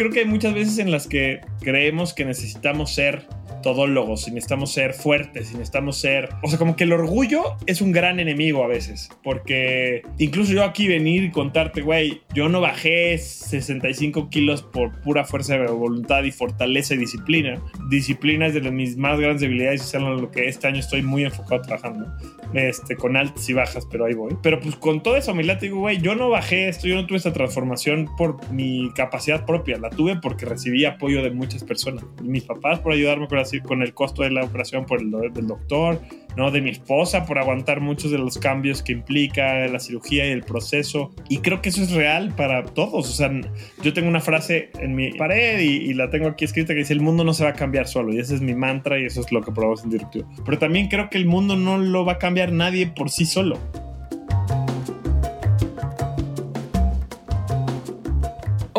creo que hay muchas veces en las que creemos que necesitamos ser todólogos, si necesitamos ser fuertes, si necesitamos ser... O sea, como que el orgullo es un gran enemigo a veces, porque incluso yo aquí venir y contarte, güey, yo no bajé 65 kilos por pura fuerza de voluntad y fortaleza y disciplina. Disciplina es de mis más grandes debilidades y es en lo que este año estoy muy enfocado trabajando. Este, con altas y bajas, pero ahí voy. Pero pues con toda esa humildad digo, güey, yo no bajé esto, yo no tuve esta transformación por mi capacidad propia, la tuve porque recibí apoyo de muchas personas. Mis papás por ayudarme con, con el costo de la operación por el del doctor, ¿no? De mi esposa por aguantar muchos de los cambios que implica la cirugía y el proceso. Y creo que eso es real para todos. O sea, yo tengo una frase en mi pared y, la tengo aquí escrita que dice, el mundo no se va a cambiar solo. Y ese es mi mantra y eso es lo que probamos en Disruptivo. Pero también creo que el mundo no lo va a cambiar nadie por sí solo.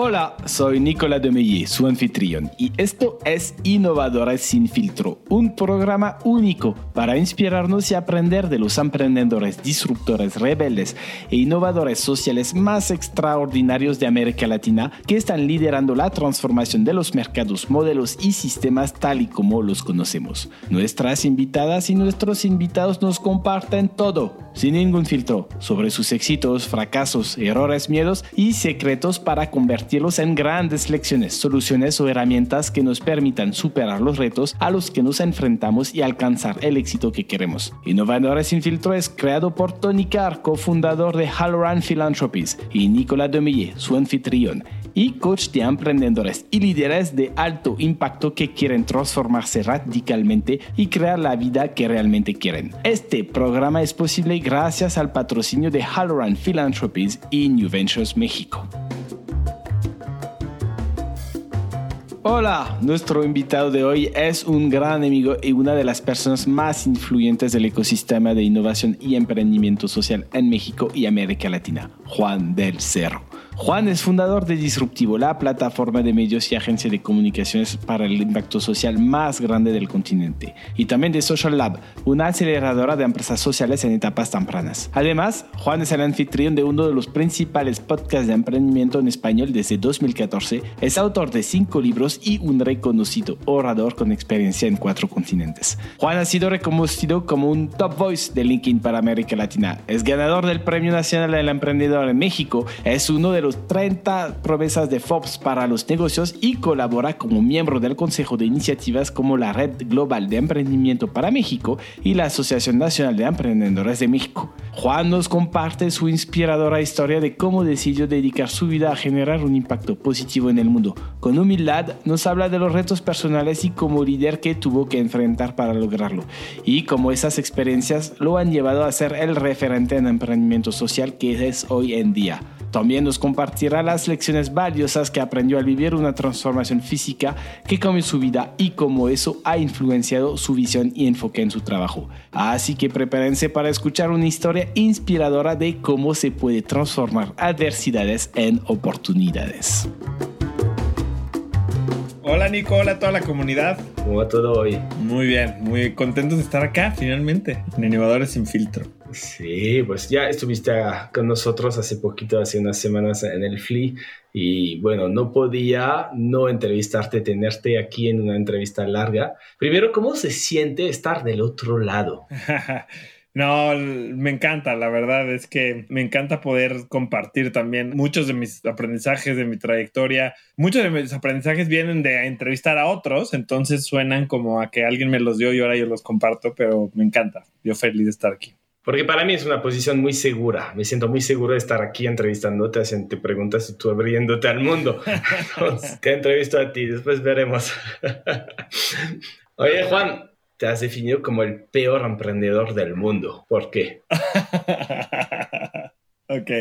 Hola, soy Nicolas Demeye, su anfitrión, y esto es Innovadores sin filtro, un programa único para inspirarnos y aprender de los emprendedores, disruptores, rebeldes e innovadores sociales más extraordinarios de América Latina que están liderando la transformación de los mercados, modelos y sistemas tal y como los conocemos. Nuestras invitadas y nuestros invitados nos comparten todo, sin ningún filtro, sobre sus éxitos, fracasos, errores, miedos y secretos para convertir en grandes lecciones, soluciones o herramientas que nos permitan superar los retos a los que nos enfrentamos y alcanzar el éxito que queremos. Innovadores sin filtro es creado por Tony Carr, cofundador de Halloran Philanthropies, y Nicolas Demille, su anfitrión y coach de emprendedores y líderes de alto impacto que quieren transformarse radicalmente y crear la vida que realmente quieren. Este programa es posible gracias al patrocinio de Halloran Philanthropies y New Ventures México. Hola, nuestro invitado de hoy es un gran amigo y una de las personas más influyentes del ecosistema de innovación y emprendimiento social en México y América Latina, Juan del Cerro. Juan es fundador de Disruptivo, la plataforma de medios y agencia de comunicaciones para el impacto social más grande del continente, y también de Social Lab, una aceleradora de empresas sociales en etapas tempranas. Además, Juan es el anfitrión de uno de los principales podcasts de emprendimiento en español desde 2014, es autor de cinco libros y un reconocido orador con experiencia en cuatro continentes. Juan ha sido reconocido como un top voice de LinkedIn para América Latina, es ganador del Premio Nacional del Emprendedor en México, es uno de los 30 promesas de Forbes para los negocios y colabora como miembro del Consejo de Iniciativas como la Red Global de Emprendimiento para México y la Asociación Nacional de Emprendedores de México. Juan nos comparte su inspiradora historia de cómo decidió dedicar su vida a generar un impacto positivo en el mundo. Con humildad nos habla de los retos personales y como líder que tuvo que enfrentar para lograrlo y cómo esas experiencias lo han llevado a ser el referente en emprendimiento social que es hoy en día. También nos compartirá las lecciones valiosas que aprendió al vivir una transformación física que cambió su vida y cómo eso ha influenciado su visión y enfoque en su trabajo. Así que prepárense para escuchar una historia inspiradora de cómo se puede transformar adversidades en oportunidades. Hola Nico, hola a toda la comunidad. ¿Cómo va todo hoy? Muy bien, muy contentos de estar acá finalmente en Innovadores sin filtro. Sí, pues ya estuviste con nosotros hace poquito, hace unas semanas en el FLI y bueno, no podía no entrevistarte, tenerte aquí en una entrevista larga. Primero, ¿cómo se siente estar del otro lado? No, me encanta, la verdad es que me encanta poder compartir también muchos de mis aprendizajes, de mi trayectoria. Muchos de mis aprendizajes vienen de entrevistar a otros, entonces suenan como a que alguien me los dio y ahora yo los comparto, pero me encanta. Yo feliz de estar aquí. Porque para mí es una posición muy segura. Me siento muy seguro de estar aquí entrevistándote, haciendo preguntas y tú abriéndote al mundo. te entrevisto a ti, después veremos. Oye, Juan, te has definido como el peor emprendedor del mundo. ¿Por qué? ok,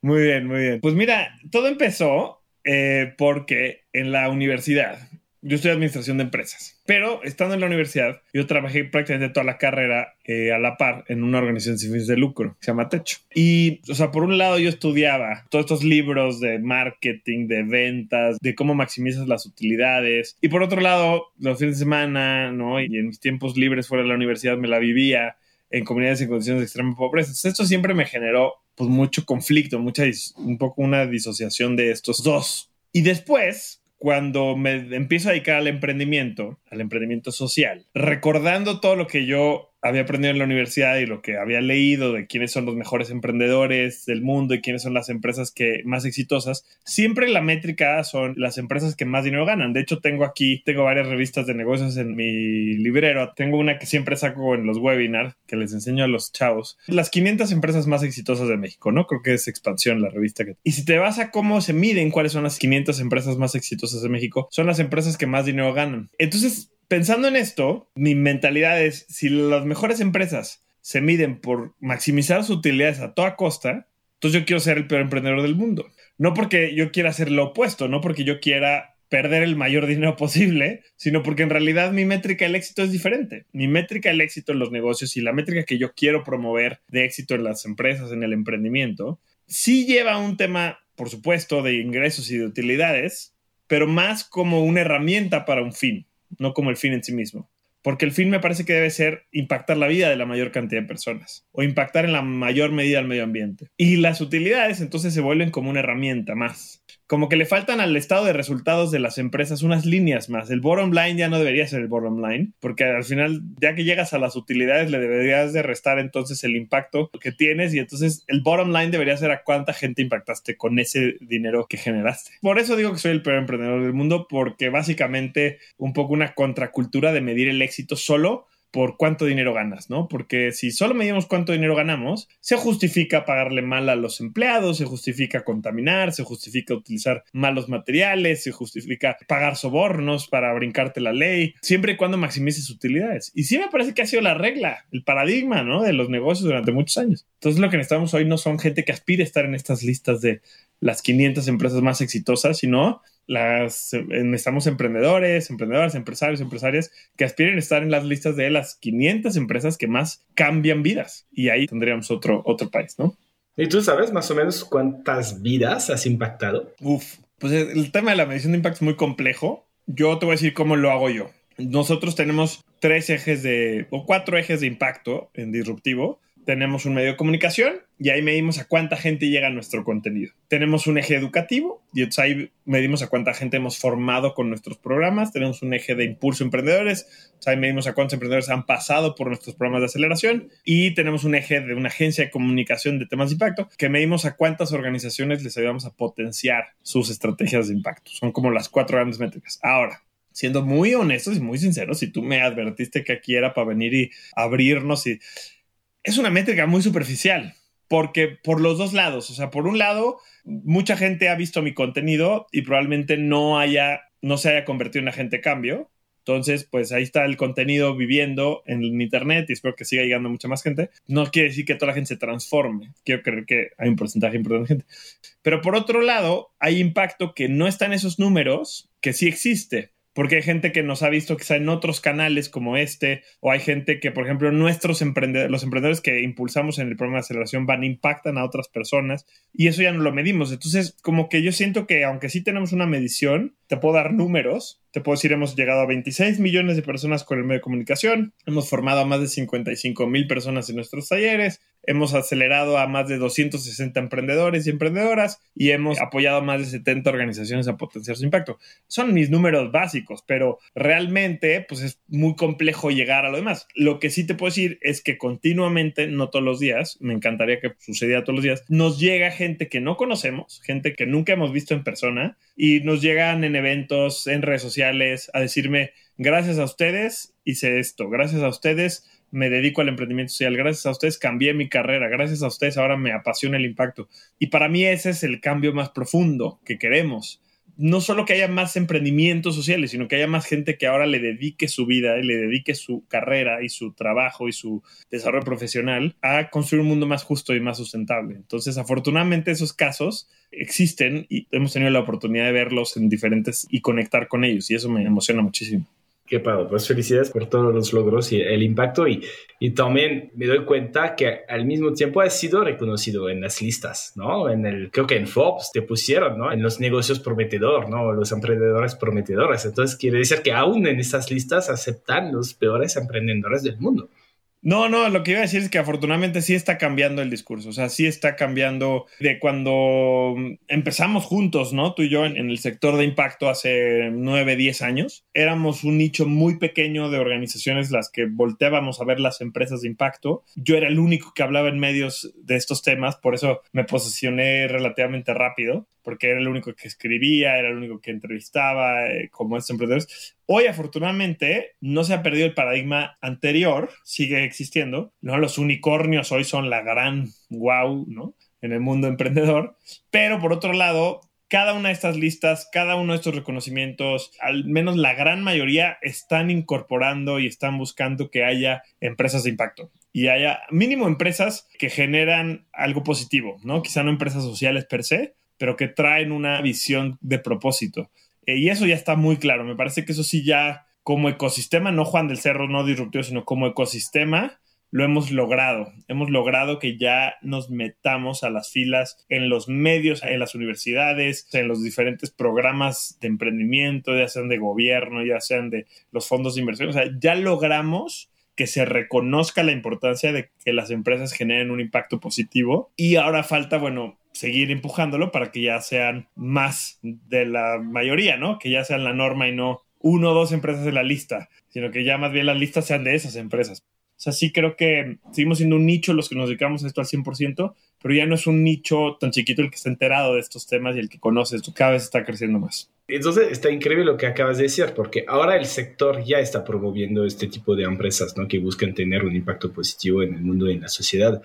muy bien, muy bien. Pues mira, todo empezó eh, porque en la universidad yo estoy administración de empresas, pero estando en la universidad, yo trabajé prácticamente toda la carrera eh, a la par en una organización sin fines de lucro que se llama Techo. Y, o sea, por un lado yo estudiaba todos estos libros de marketing, de ventas, de cómo maximizas las utilidades. Y por otro lado, los fines de semana, ¿no? Y en mis tiempos libres fuera de la universidad me la vivía en comunidades en condiciones de extrema pobreza. Entonces, esto siempre me generó pues mucho conflicto, mucha un poco una disociación de estos dos. Y después, cuando me empiezo a dedicar al emprendimiento, al emprendimiento social, recordando todo lo que yo había aprendido en la universidad y lo que había leído de quiénes son los mejores emprendedores del mundo y quiénes son las empresas que más exitosas, siempre la métrica son las empresas que más dinero ganan. De hecho, tengo aquí, tengo varias revistas de negocios en mi librero. Tengo una que siempre saco en los webinars que les enseño a los chavos. Las 500 empresas más exitosas de México, ¿no? Creo que es expansión la revista. Que... Y si te vas a cómo se miden cuáles son las 500 empresas más exitosas de México, son las empresas que más dinero ganan. Entonces, pensando en esto, mi mentalidad es, si las mejores empresas se miden por maximizar sus utilidades a toda costa, entonces yo quiero ser el peor emprendedor del mundo. No porque yo quiera hacer lo opuesto, no porque yo quiera perder el mayor dinero posible, sino porque en realidad mi métrica del éxito es diferente. Mi métrica del éxito en los negocios y la métrica que yo quiero promover de éxito en las empresas, en el emprendimiento, sí lleva un tema, por supuesto, de ingresos y de utilidades, pero más como una herramienta para un fin no como el fin en sí mismo. Porque el fin me parece que debe ser impactar la vida de la mayor cantidad de personas o impactar en la mayor medida al medio ambiente. Y las utilidades entonces se vuelven como una herramienta más como que le faltan al estado de resultados de las empresas unas líneas más. El bottom line ya no debería ser el bottom line, porque al final, ya que llegas a las utilidades, le deberías de restar entonces el impacto que tienes y entonces el bottom line debería ser a cuánta gente impactaste con ese dinero que generaste. Por eso digo que soy el peor emprendedor del mundo, porque básicamente un poco una contracultura de medir el éxito solo por cuánto dinero ganas, ¿no? Porque si solo medimos cuánto dinero ganamos, se justifica pagarle mal a los empleados, se justifica contaminar, se justifica utilizar malos materiales, se justifica pagar sobornos para brincarte la ley, siempre y cuando maximices utilidades. Y sí me parece que ha sido la regla, el paradigma, ¿no? De los negocios durante muchos años. Entonces lo que necesitamos hoy no son gente que aspire a estar en estas listas de las 500 empresas más exitosas, sino las, necesitamos emprendedores, emprendedoras, empresarios, empresarias que aspiren a estar en las listas de las 500 empresas que más cambian vidas. Y ahí tendríamos otro, otro país, ¿no? ¿Y tú sabes más o menos cuántas vidas has impactado? Uf, pues el tema de la medición de impacto es muy complejo. Yo te voy a decir cómo lo hago yo. Nosotros tenemos tres ejes de, o cuatro ejes de impacto en disruptivo tenemos un medio de comunicación y ahí medimos a cuánta gente llega a nuestro contenido. Tenemos un eje educativo y ahí medimos a cuánta gente hemos formado con nuestros programas. Tenemos un eje de impulso emprendedores, ahí medimos a cuántos emprendedores han pasado por nuestros programas de aceleración y tenemos un eje de una agencia de comunicación de temas de impacto que medimos a cuántas organizaciones les ayudamos a potenciar sus estrategias de impacto. Son como las cuatro grandes métricas. Ahora, siendo muy honestos y muy sinceros, si tú me advertiste que aquí era para venir y abrirnos y es una métrica muy superficial, porque por los dos lados, o sea, por un lado, mucha gente ha visto mi contenido y probablemente no haya, no se haya convertido en agente cambio. Entonces, pues ahí está el contenido viviendo en Internet y espero que siga llegando mucha más gente. No quiere decir que toda la gente se transforme. Quiero creer que hay un porcentaje importante de gente. Pero por otro lado, hay impacto que no está en esos números, que sí existe porque hay gente que nos ha visto quizá en otros canales como este, o hay gente que, por ejemplo, nuestros emprendedores, los emprendedores que impulsamos en el programa de aceleración van, impactan a otras personas, y eso ya no lo medimos. Entonces, como que yo siento que aunque sí tenemos una medición, te puedo dar números, te puedo decir, hemos llegado a 26 millones de personas con el medio de comunicación, hemos formado a más de 55 mil personas en nuestros talleres, hemos acelerado a más de 260 emprendedores y emprendedoras y hemos apoyado a más de 70 organizaciones a potenciar su impacto. Son mis números básicos, pero realmente pues es muy complejo llegar a lo demás. Lo que sí te puedo decir es que continuamente, no todos los días, me encantaría que sucediera todos los días, nos llega gente que no conocemos, gente que nunca hemos visto en persona y nos llegan en eventos, en redes sociales a decirme, gracias a ustedes hice esto, gracias a ustedes me dedico al emprendimiento social. Gracias a ustedes cambié mi carrera. Gracias a ustedes ahora me apasiona el impacto. Y para mí ese es el cambio más profundo que queremos. No solo que haya más emprendimientos sociales, sino que haya más gente que ahora le dedique su vida, le dedique su carrera y su trabajo y su desarrollo profesional a construir un mundo más justo y más sustentable. Entonces, afortunadamente esos casos existen y hemos tenido la oportunidad de verlos en diferentes y conectar con ellos y eso me emociona muchísimo. Qué padre, pues felicidades por todos los logros y el impacto y, y también me doy cuenta que al mismo tiempo has sido reconocido en las listas, ¿no? En el, creo que en Forbes te pusieron, ¿no? En los negocios prometedor, ¿no? Los emprendedores prometedores. Entonces quiere decir que aún en esas listas aceptan los peores emprendedores del mundo. No, no, lo que iba a decir es que afortunadamente sí está cambiando el discurso, o sea, sí está cambiando de cuando empezamos juntos, ¿no? Tú y yo en, el sector de impacto hace nueve, diez años, éramos un nicho muy pequeño de organizaciones las que volteábamos a ver las empresas de impacto. Yo era el único que hablaba en medios de estos temas, por eso me posicioné relativamente rápido porque era el único que escribía, era el único que entrevistaba eh, como estos emprendedores. Hoy, afortunadamente, no se ha perdido el paradigma anterior, sigue existiendo, ¿no? Los unicornios hoy son la gran wow, ¿no? En el mundo emprendedor, pero por otro lado, cada una de estas listas, cada uno de estos reconocimientos, al menos la gran mayoría, están incorporando y están buscando que haya empresas de impacto y haya mínimo empresas que generan algo positivo, ¿no? Quizá no empresas sociales per se, pero que traen una visión de propósito. Eh, y eso ya está muy claro. Me parece que eso sí ya como ecosistema, no Juan del Cerro, no disruptivo, sino como ecosistema, lo hemos logrado. Hemos logrado que ya nos metamos a las filas en los medios, en las universidades, en los diferentes programas de emprendimiento, ya sean de gobierno, ya sean de los fondos de inversión. O sea, ya logramos que se reconozca la importancia de que las empresas generen un impacto positivo. Y ahora falta, bueno, seguir empujándolo para que ya sean más de la mayoría, ¿no? Que ya sean la norma y no uno o dos empresas de la lista, sino que ya más bien las listas sean de esas empresas. O sea, sí creo que seguimos siendo un nicho los que nos dedicamos a esto al 100%, pero ya no es un nicho tan chiquito el que está enterado de estos temas y el que conoce esto, cada vez está creciendo más. Entonces está increíble lo que acabas de decir, porque ahora el sector ya está promoviendo este tipo de empresas ¿no? que buscan tener un impacto positivo en el mundo y en la sociedad.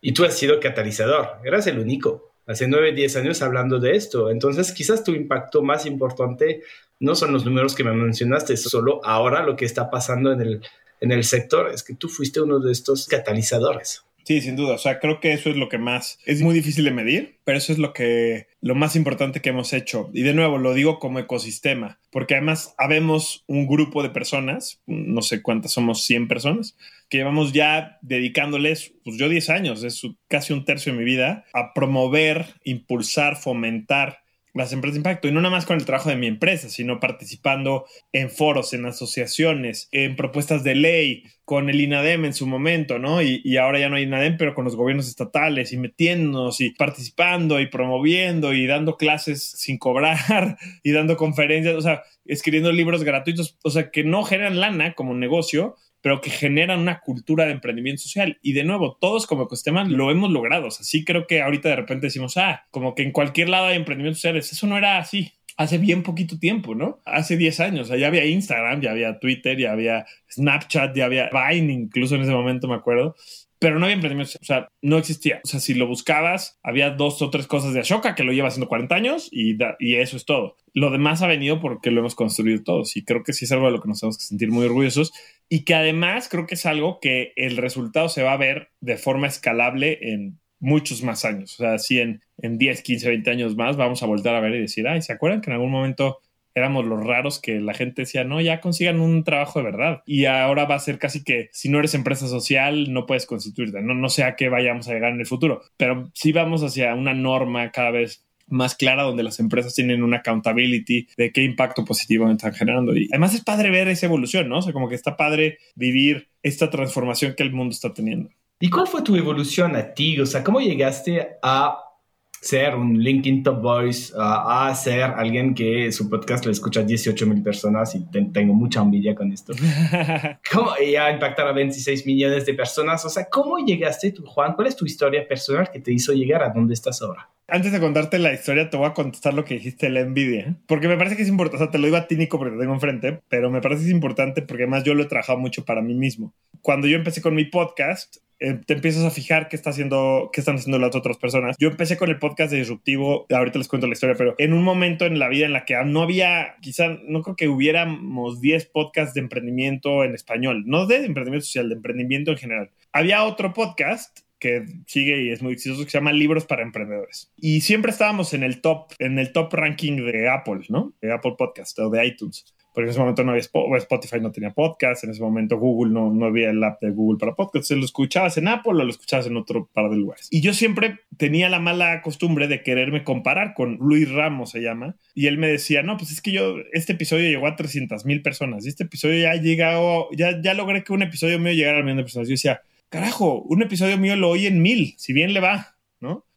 Y tú has sido catalizador, eras el único hace 9, 10 años hablando de esto. Entonces, quizás tu impacto más importante no son los números que me mencionaste, solo ahora lo que está pasando en el, en el sector es que tú fuiste uno de estos catalizadores. Sí, sin duda. O sea, creo que eso es lo que más es muy difícil de medir, pero eso es lo que lo más importante que hemos hecho. Y de nuevo, lo digo como ecosistema, porque además habemos un grupo de personas, no sé cuántas somos, 100 personas, que llevamos ya dedicándoles, pues yo 10 años, es casi un tercio de mi vida, a promover, impulsar, fomentar las empresas de impacto. Y no nada más con el trabajo de mi empresa, sino participando en foros, en asociaciones, en propuestas de ley, con el INADEM en su momento, ¿no? Y, ahora ya no hay INADEM, pero con los gobiernos estatales y metiéndonos y participando y promoviendo y dando clases sin cobrar y dando conferencias, o sea, escribiendo libros gratuitos, o sea, que no generan lana como negocio, pero que generan una cultura de emprendimiento social. Y de nuevo, todos como ecosistema lo hemos logrado. O sea, sí creo que ahorita de repente decimos, ah, como que en cualquier lado hay emprendimientos sociales. Eso no era así. Hace bien poquito tiempo, ¿no? Hace 10 años. ya había Instagram, ya había Twitter, ya había Snapchat, ya había Vine, incluso en ese momento me acuerdo pero no había emprendimiento, o sea, no existía. O sea, si lo buscabas, había dos o tres cosas de Ashoka que lo lleva haciendo 40 años y, y eso es todo. Lo demás ha venido porque lo hemos construido todos y creo que sí es algo de lo que nos tenemos que sentir muy orgullosos y que además creo que es algo que el resultado se va a ver de forma escalable en muchos más años. O sea, si en, en 10, 15, 20 años más vamos a volver a ver y decir, ay, ¿se acuerdan que en algún momento éramos los raros que la gente decía, no, ya consigan un trabajo de verdad. Y ahora va a ser casi que si no eres empresa social, no puedes constituirte. No, no sé a qué vayamos a llegar en el futuro, pero sí vamos hacia una norma cada vez más clara donde las empresas tienen una accountability de qué impacto positivo están generando. Y además es padre ver esa evolución, ¿no? O sea, como que está padre vivir esta transformación que el mundo está teniendo. ¿Y cuál fue tu evolución a ti? O sea, ¿cómo llegaste a ser un LinkedIn Top Voice a ser alguien que su podcast lo escucha 18 mil personas y tengo mucha envidia con esto. ¿Cómo ya impactar a 26 millones de personas? O sea, ¿cómo llegaste tú, Juan? ¿Cuál es tu historia personal que te hizo llegar a donde estás ahora? Antes de contarte la historia, te voy a contestar lo que dijiste la envidia, porque me parece que es importante, o sea, te lo digo a ti, Nico, porque te tengo enfrente, pero me parece que es importante porque además yo lo he trabajado mucho para mí mismo. Cuando yo empecé con mi podcast, eh, te empiezas a fijar qué está haciendo, qué están haciendo las otras personas. Yo empecé con el podcast de disruptivo, ahorita les cuento la historia, pero en un momento en la vida en la que no había, quizá no creo que hubiéramos 10 podcasts de emprendimiento en español, no de emprendimiento social, de emprendimiento en general. Había otro podcast que sigue y es muy exitoso, que se llama Libros para Emprendedores. Y siempre estábamos en el top, en el top ranking de Apple, ¿no? De Apple Podcast o de iTunes. Porque en ese momento no había Spotify, no tenía podcast, en ese momento Google no, no había el app de Google para podcast, lo escuchabas en Apple o lo escuchabas en otro par de lugares. Y yo siempre tenía la mala costumbre de quererme comparar con Luis Ramos, se llama, y él me decía, no, pues es que yo, este episodio llegó a 300 mil personas, y este episodio ya ha llegado, ya, ya logré que un episodio mío llegara al millón de personas. Yo decía, carajo, un episodio mío lo oyen mil, si bien le va.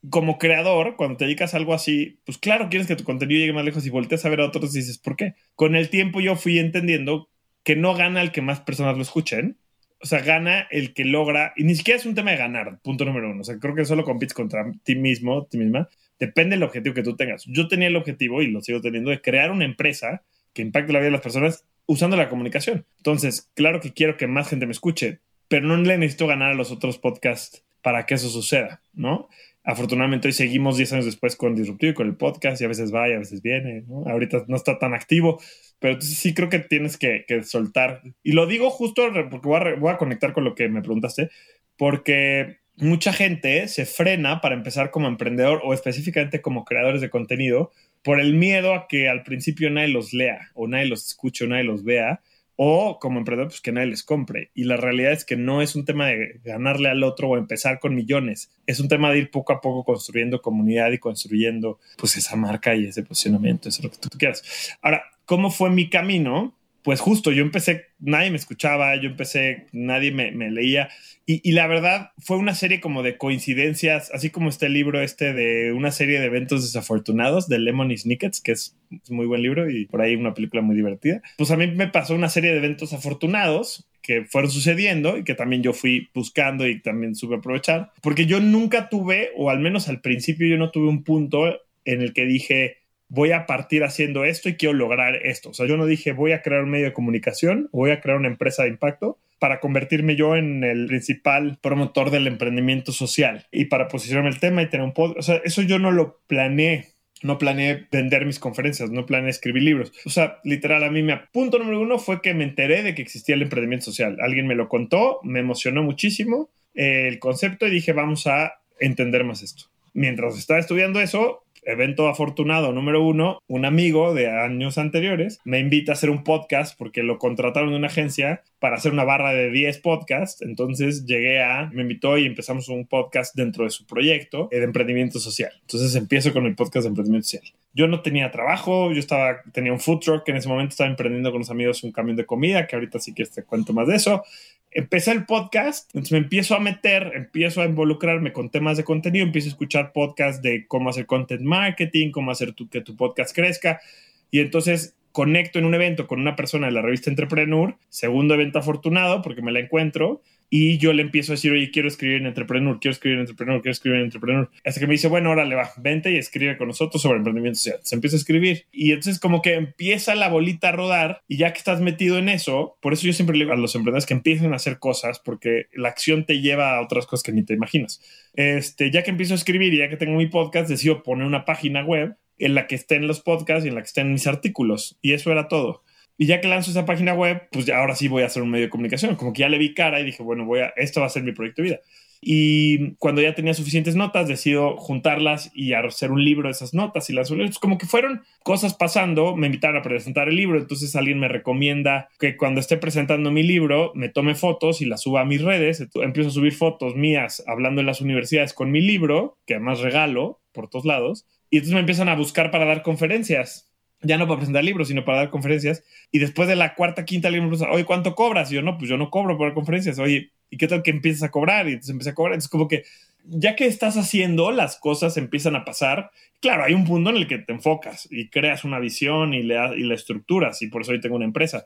Como creador, cuando te dedicas a algo así, pues claro, quieres que tu contenido llegue más lejos y volteas a ver a otros y dices, ¿por qué? Con el tiempo yo fui entendiendo que no gana el que más personas lo escuchen, o sea, gana el que logra, y ni siquiera es un tema de ganar, punto número uno, o sea, creo que solo compites contra ti mismo, ti misma, depende del objetivo que tú tengas. Yo tenía el objetivo, y lo sigo teniendo, de crear una empresa que impacte la vida de las personas usando la comunicación. Entonces, claro que quiero que más gente me escuche, pero no le necesito ganar a los otros podcasts para que eso suceda, ¿no? Afortunadamente hoy seguimos 10 años después con Disruptivo y con el podcast y a veces va y a veces viene, ¿no? Ahorita no está tan activo, pero entonces sí creo que tienes que, soltar. Y lo digo justo porque voy a, voy a conectar con lo que me preguntaste, porque mucha gente se frena para empezar como emprendedor o específicamente como creadores de contenido por el miedo a que al principio nadie los lea o nadie los escuche o nadie los vea o como emprendedor, pues que nadie les compre. Y la realidad es que no es un tema de ganarle al otro o empezar con millones. Es un tema de ir poco a poco construyendo comunidad y construyendo pues esa marca y ese posicionamiento, eso es lo que tú quieras. Ahora, ¿cómo fue mi camino? Pues justo, yo empecé, nadie me escuchaba, yo empecé, nadie me, leía y, la verdad fue una serie como de coincidencias, así como este libro este de una serie de eventos desafortunados de Lemony Snickets, que es, muy buen libro y por ahí una película muy divertida. Pues a mí me pasó una serie de eventos afortunados que fueron sucediendo y que también yo fui buscando y también supe aprovechar, porque yo nunca tuve, o al menos al principio yo no tuve un punto en el que dije, voy a partir haciendo esto y quiero lograr esto. O sea, yo no dije voy a crear un medio de comunicación, voy a crear una empresa de impacto para convertirme yo en el principal promotor del emprendimiento social y para posicionarme el tema y tener un podcast. O sea, eso yo no lo planeé. No planeé vender mis conferencias, no planeé escribir libros. O sea, literal, a mí me... Punto número uno fue que me enteré de que existía el emprendimiento social. Alguien me lo contó, me emocionó muchísimo el concepto y dije, vamos a entender más esto. Mientras estaba estudiando eso, evento afortunado número uno, un amigo de años anteriores me invita a hacer un podcast porque lo contrataron de una agencia para hacer una barra de 10 podcasts. Entonces llegué a, me invitó y empezamos un podcast dentro de su proyecto de emprendimiento social. Entonces empiezo con el podcast de emprendimiento social. Yo no tenía trabajo, yo estaba, tenía un food truck, que en ese momento estaba emprendiendo con los amigos un camión de comida, que ahorita sí que te cuento más de eso empecé el podcast, entonces me empiezo a meter, empiezo a involucrarme con temas de contenido, empiezo a escuchar podcasts de cómo hacer content marketing, cómo hacer que tu podcast crezca. Y entonces conecto en un evento con una persona de la revista Entrepreneur, segundo evento afortunado porque me la encuentro y yo le empiezo a decir, oye, quiero escribir en Entrepreneur, quiero escribir en Entrepreneur, quiero escribir en Entrepreneur. Hasta que me dice, bueno, ahora le va, vente y escribe con nosotros sobre emprendimiento social. Se empieza a escribir y entonces como que empieza la bolita a rodar y ya que estás metido en eso, por eso yo siempre le digo a los emprendedores que empiecen a hacer cosas porque la acción te lleva a otras cosas que ni te imaginas. Este, ya que empiezo a escribir y ya que tengo mi podcast, decido poner una página web en la que estén los podcasts y en la que estén mis artículos. Y eso era todo. Y ya que lanzo esa página web, pues ya ahora sí voy a hacer un medio de comunicación. Como que ya le vi cara y dije, bueno, voy a, esto va a ser mi proyecto de vida. Y cuando ya tenía suficientes notas, decido juntarlas y hacer un libro de esas notas y las Entonces, como que fueron cosas pasando, me invitaron a presentar el libro, entonces alguien me recomienda que cuando esté presentando mi libro me tome fotos y las suba a mis redes. Empiezo a subir fotos mías hablando en las universidades con mi libro, que además regalo por todos lados. Y entonces me empiezan a buscar para dar conferencias ya no para presentar libros, sino para dar conferencias. Y después de la cuarta, quinta, alguien me pregunta, oye, ¿cuánto cobras? Y yo, no, pues yo no cobro por conferencias. Oye, ¿y qué tal que empiezas a cobrar? Y entonces empecé a cobrar. Entonces, como que ya que estás haciendo, las cosas empiezan a pasar. Claro, hay un punto en el que te enfocas y creas una visión y, le, y la estructuras. Y por eso hoy tengo una empresa.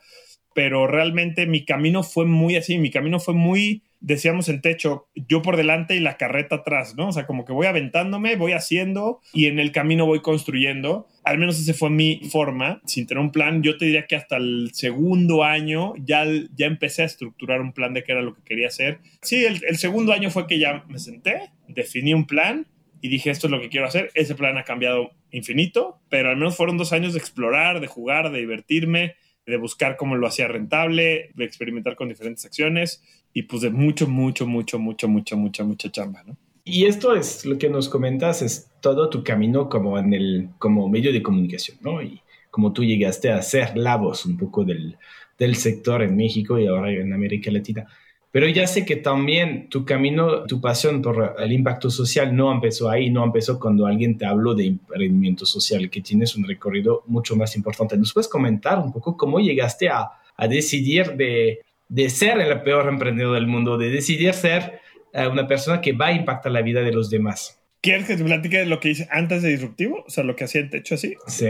Pero realmente mi camino fue muy así. Mi camino fue muy decíamos en techo, yo por delante y la carreta atrás, ¿no? O sea, como que voy aventándome, voy haciendo y en el camino voy construyendo. Al menos esa fue mi forma, sin tener un plan. Yo te diría que hasta el segundo año ya, ya empecé a estructurar un plan de qué era lo que quería hacer. Sí, el, el segundo año fue que ya me senté, definí un plan y dije, esto es lo que quiero hacer. Ese plan ha cambiado infinito, pero al menos fueron dos años de explorar, de jugar, de divertirme, de buscar cómo lo hacía rentable, de experimentar con diferentes acciones y pues de mucho, mucho, mucho, mucho, mucho, mucha, mucha chamba, ¿no? Y esto es lo que nos comentas, es todo tu camino como en el, como medio de comunicación, ¿no? Y como tú llegaste a ser la voz un poco del, del sector en México y ahora en América Latina. Pero ya sé que también tu camino, tu pasión por el impacto social no empezó ahí, no empezó cuando alguien te habló de emprendimiento social, que tienes un recorrido mucho más importante. ¿Nos puedes comentar un poco cómo llegaste a, a decidir de, de, ser el peor emprendedor del mundo, de decidir ser eh, una persona que va a impactar la vida de los demás? ¿Quieres que te platique lo que hice antes de Disruptivo? O sea, lo que hacía el techo así. Sí,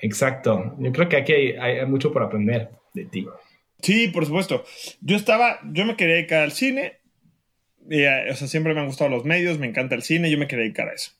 exacto. Yo creo que aquí hay, hay mucho por aprender de ti. Sí, por supuesto. Yo estaba, yo me quería dedicar al cine. Eh, o sea, siempre me han gustado los medios, me encanta el cine, yo me quería dedicar a eso.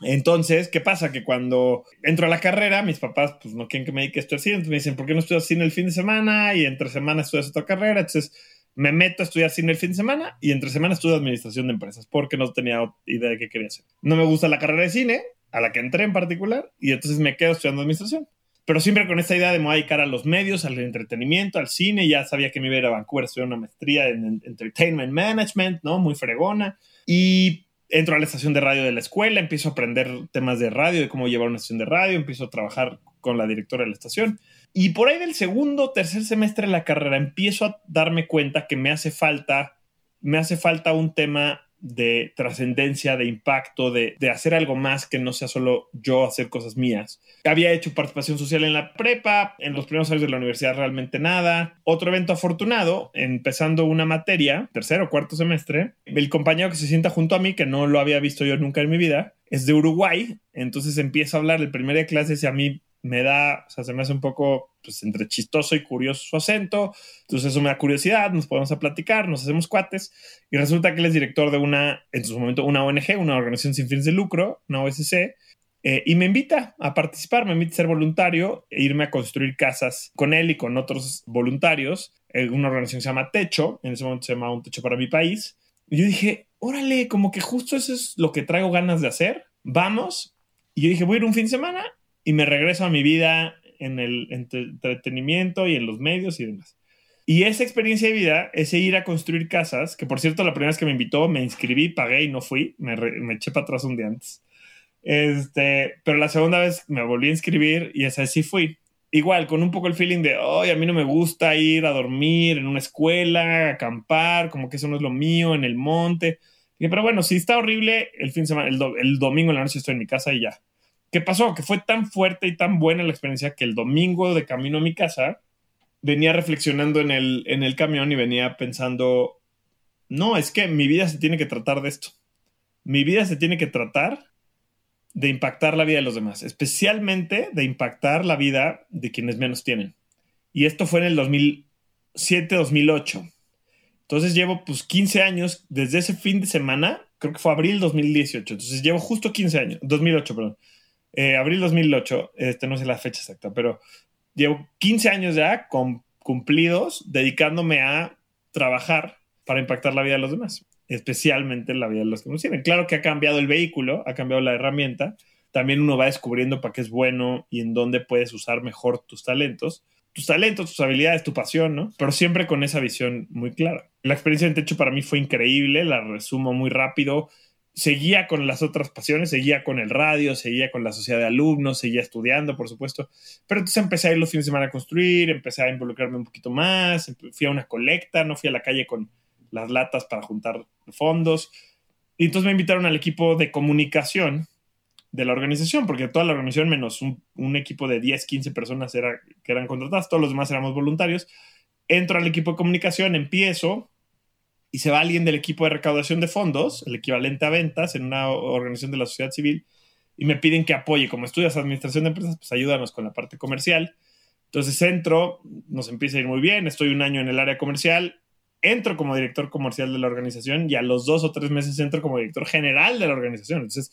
Entonces, ¿qué pasa? Que cuando entro a la carrera, mis papás pues no quieren que me dedique a estudiar cine, entonces me dicen, ¿por qué no estudias cine el fin de semana? Y entre semana estudias otra carrera. Entonces, me meto a estudiar cine el fin de semana y entre semana estudio administración de empresas porque no tenía idea de qué quería hacer. No me gusta la carrera de cine, a la que entré en particular, y entonces me quedo estudiando administración pero siempre con esta idea de me voy a a los medios, al entretenimiento, al cine. Ya sabía que me iba a ir a Vancouver a estudiar una maestría en Entertainment Management, ¿no? Muy fregona. Y entro a la estación de radio de la escuela, empiezo a aprender temas de radio, de cómo llevar una estación de radio, empiezo a trabajar con la directora de la estación. Y por ahí del segundo, tercer semestre de la carrera, empiezo a darme cuenta que me hace falta, me hace falta un tema de trascendencia, de impacto, de, hacer algo más que no sea solo yo hacer cosas mías. Había hecho participación social en la prepa, en los primeros años de la universidad realmente nada. Otro evento afortunado, empezando una materia, tercero o cuarto semestre, el compañero que se sienta junto a mí, que no lo había visto yo nunca en mi vida, es de Uruguay, entonces empiezo a hablar el primer día de clases y a mí me da, o sea, se me hace un poco, pues, entre chistoso y curioso su acento. Entonces eso me da curiosidad, nos podemos a platicar, nos hacemos cuates. Y resulta que él es director de una, en su momento, una ONG, una organización sin fines de lucro, una OSC. Eh, y me invita a participar, me invita a ser voluntario e irme a construir casas con él y con otros voluntarios. Eh, una organización se llama Techo, en ese momento se llama Un Techo para mi país. Y yo dije, órale, como que justo eso es lo que traigo ganas de hacer. Vamos. Y yo dije, voy a ir un fin de semana y me regreso a mi vida en el entretenimiento y en los medios y demás. Y esa experiencia de vida, ese ir a construir casas, que por cierto la primera vez que me invitó me inscribí, pagué y no fui, me, me eché para atrás un día antes. Este, pero la segunda vez me volví a inscribir y esa sí fui. Igual, con un poco el feeling de, ay, a mí no me gusta ir a dormir en una escuela, acampar, como que eso no es lo mío, en el monte. pero bueno, si está horrible, el fin de semana, el, el domingo en la noche estoy en mi casa y ya. ¿Qué pasó? Que fue tan fuerte y tan buena la experiencia que el domingo de camino a mi casa venía reflexionando en el, en el camión y venía pensando, no, es que mi vida se tiene que tratar de esto. Mi vida se tiene que tratar de impactar la vida de los demás, especialmente de impactar la vida de quienes menos tienen. Y esto fue en el 2007-2008. Entonces llevo pues 15 años desde ese fin de semana, creo que fue abril 2018. Entonces llevo justo 15 años, 2008, perdón eh, abril 2008, este, no sé la fecha exacta, pero llevo 15 años ya cumplidos dedicándome a trabajar para impactar la vida de los demás, especialmente la vida de los que nos sirven. Claro que ha cambiado el vehículo, ha cambiado la herramienta, también uno va descubriendo para qué es bueno y en dónde puedes usar mejor tus talentos, tus talentos, tus habilidades, tu pasión, ¿no? Pero siempre con esa visión muy clara. La experiencia en techo para mí fue increíble, la resumo muy rápido seguía con las otras pasiones, seguía con el radio, seguía con la sociedad de alumnos, seguía estudiando, por supuesto. Pero entonces empecé a ir los fines de semana a construir, empecé a involucrarme un poquito más, fui a una colecta, no fui a la calle con las latas para juntar fondos. Y entonces me invitaron al equipo de comunicación de la organización, porque toda la organización, menos un, equipo de 10, 15 personas era, que eran contratadas, todos los demás éramos voluntarios. Entro al equipo de comunicación, empiezo, y se va alguien del equipo de recaudación de fondos, el equivalente a ventas en una organización de la sociedad civil, y me piden que apoye. Como estudias administración de empresas, pues ayúdanos con la parte comercial. Entonces entro, nos empieza a ir muy bien, estoy un año en el área comercial, entro como director comercial de la organización y a los dos o tres meses entro como director general de la organización. Entonces,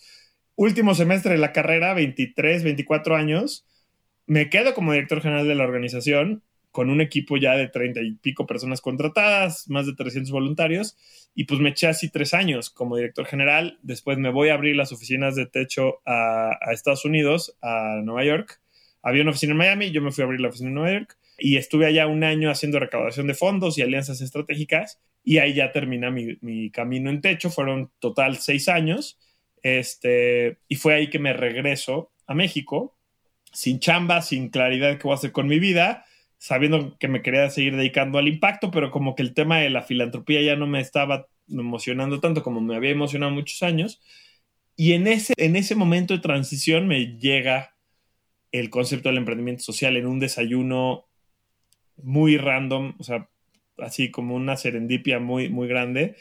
último semestre de la carrera, 23, 24 años, me quedo como director general de la organización con un equipo ya de treinta y pico personas contratadas, más de 300 voluntarios, y pues me eché así tres años como director general. Después me voy a abrir las oficinas de techo a, Estados Unidos, a Nueva York. Había una oficina en Miami, yo me fui a abrir la oficina en Nueva York y estuve allá un año haciendo recaudación de fondos y alianzas estratégicas y ahí ya termina mi, mi camino en techo. Fueron total seis años este, y fue ahí que me regreso a México sin chamba, sin claridad de qué voy a hacer con mi vida, sabiendo que me quería seguir dedicando al impacto, pero como que el tema de la filantropía ya no me estaba emocionando tanto como me había emocionado muchos años. Y en ese, en ese momento de transición me llega el concepto del emprendimiento social en un desayuno muy random, o sea, así como una serendipia muy, muy grande.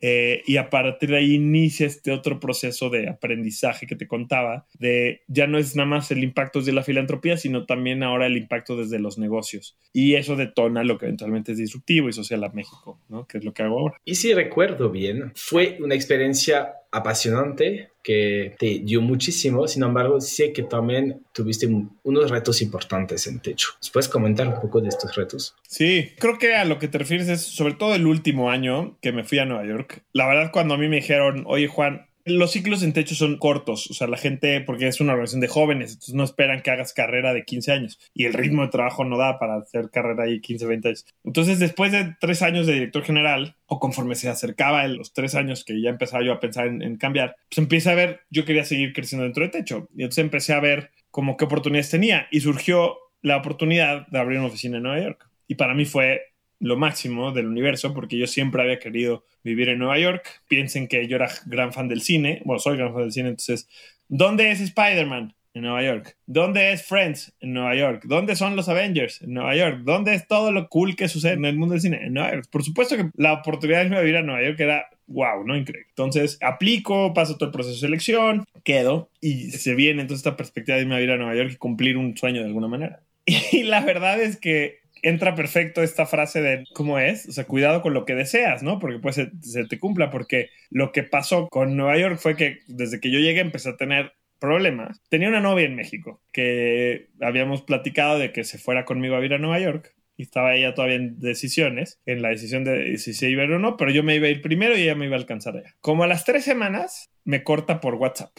Eh, y a partir de ahí inicia este otro proceso de aprendizaje que te contaba, de ya no es nada más el impacto de la filantropía, sino también ahora el impacto desde los negocios. Y eso detona lo que eventualmente es disruptivo y social a México, ¿no? Que es lo que hago ahora. Y si recuerdo bien, fue una experiencia apasionante que te dio muchísimo, sin embargo, sé que también tuviste unos retos importantes en Techo. ¿Puedes comentar un poco de estos retos? Sí, creo que a lo que te refieres es sobre todo el último año que me fui a Nueva York. La verdad, cuando a mí me dijeron, oye Juan, los ciclos en techo son cortos, o sea, la gente, porque es una organización de jóvenes, entonces no esperan que hagas carrera de 15 años y el ritmo de trabajo no da para hacer carrera ahí 15, 20 años. Entonces, después de tres años de director general, o conforme se acercaba los tres años que ya empezaba yo a pensar en, cambiar, pues empieza a ver, yo quería seguir creciendo dentro de techo y entonces empecé a ver como qué oportunidades tenía y surgió la oportunidad de abrir una oficina en Nueva York. Y para mí fue lo máximo del universo porque yo siempre había querido vivir en Nueva York. Piensen que yo era gran fan del cine, bueno, soy gran fan del cine, entonces, ¿dónde es Spider-Man? En Nueva York. ¿Dónde es Friends? En Nueva York. ¿Dónde son los Avengers? En Nueva York. ¿Dónde es todo lo cool que sucede en el mundo del cine? En Nueva York. Por supuesto que la oportunidad de vivir a Nueva York era wow, ¿no? Increíble. Entonces, aplico, paso todo el proceso de selección, quedo y se viene entonces esta perspectiva de irme a vivir a Nueva York y cumplir un sueño de alguna manera. Y la verdad es que entra perfecto esta frase de cómo es, o sea, cuidado con lo que deseas, ¿no? Porque pues se, te cumpla, porque lo que pasó con Nueva York fue que desde que yo llegué empecé a tener problemas. Tenía una novia en México que habíamos platicado de que se fuera conmigo a vivir a Nueva York y estaba ella todavía en decisiones, en la decisión de si se iba a ir o no, pero yo me iba a ir primero y ella me iba a alcanzar allá. Como a las tres semanas me corta por WhatsApp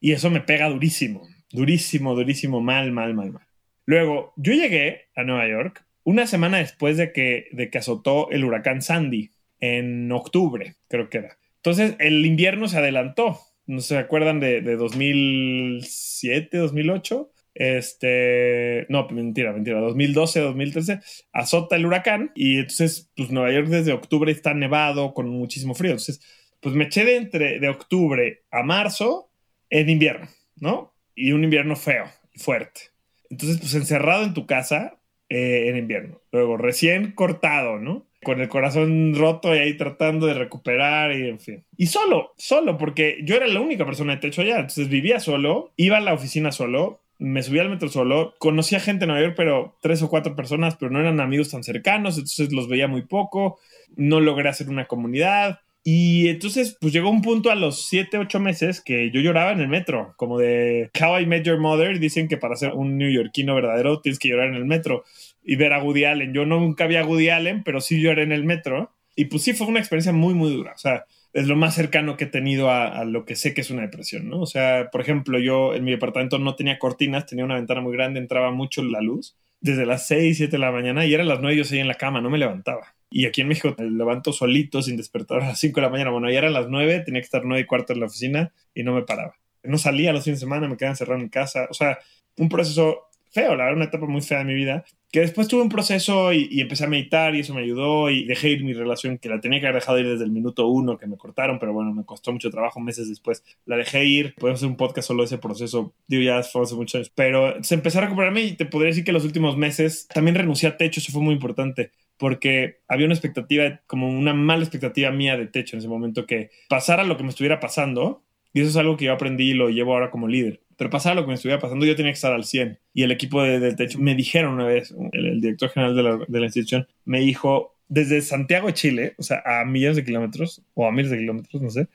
y eso me pega durísimo, durísimo, durísimo, mal, mal, mal, mal. Luego, yo llegué a Nueva York una semana después de que, de que azotó el huracán Sandy, en octubre, creo que era. Entonces, el invierno se adelantó. ¿No se acuerdan de, de 2007, 2008? Este, no, mentira, mentira, 2012, 2013, azota el huracán y entonces, pues Nueva York desde octubre está nevado con muchísimo frío. Entonces, pues me eché de entre de octubre a marzo en invierno, ¿no? Y un invierno feo y fuerte. Entonces, pues encerrado en tu casa, eh, en invierno. Luego, recién cortado, ¿no? Con el corazón roto y ahí tratando de recuperar y en fin. Y solo, solo, porque yo era la única persona de techo allá. Entonces vivía solo, iba a la oficina solo, me subía al metro solo, conocía gente en Nueva York, pero tres o cuatro personas, pero no eran amigos tan cercanos, entonces los veía muy poco, no logré hacer una comunidad. Y entonces, pues llegó un punto a los 7, 8 meses que yo lloraba en el metro, como de How I Met Your Mother. Dicen que para ser un neoyorquino verdadero tienes que llorar en el metro y ver a Woody Allen. Yo nunca vi a Woody Allen, pero sí lloré en el metro. Y pues sí, fue una experiencia muy, muy dura. O sea, es lo más cercano que he tenido a, a, lo que sé que es una depresión, ¿no? O sea, por ejemplo, yo en mi departamento no tenía cortinas, tenía una ventana muy grande, entraba mucho la luz desde las 6, 7 de la mañana y eran las 9 yo seguía en la cama, no me levantaba. Y aquí en México me levanto solito sin despertar a las 5 de la mañana. Bueno, ya eran las 9, tenía que estar 9 y cuarto en la oficina y no me paraba. No salía los fines de semana, me quedaba encerrado en casa. O sea, un proceso feo, la verdad, una etapa muy fea de mi vida que después tuve un proceso y, empecé a meditar y eso me ayudó y dejé ir mi relación que la tenía que haber dejado ir desde el minuto uno que me cortaron, pero bueno, me costó mucho trabajo meses después. La dejé ir, podemos hacer un podcast solo de ese proceso, digo ya fue hace muchos años, pero se empezó a recuperarme y te podría decir que los últimos meses también renuncié a techo, eso fue muy importante porque había una expectativa, como una mala expectativa mía de techo en ese momento que pasara lo que me estuviera pasando y eso es algo que yo aprendí y lo llevo ahora como líder pero pasaba lo que me estuviera pasando, yo tenía que estar al 100. Y el equipo de, techo me dijeron una vez, el, director general de la, institución me dijo, desde Santiago Chile, o sea, a millones de kilómetros, o a miles de kilómetros, no sé,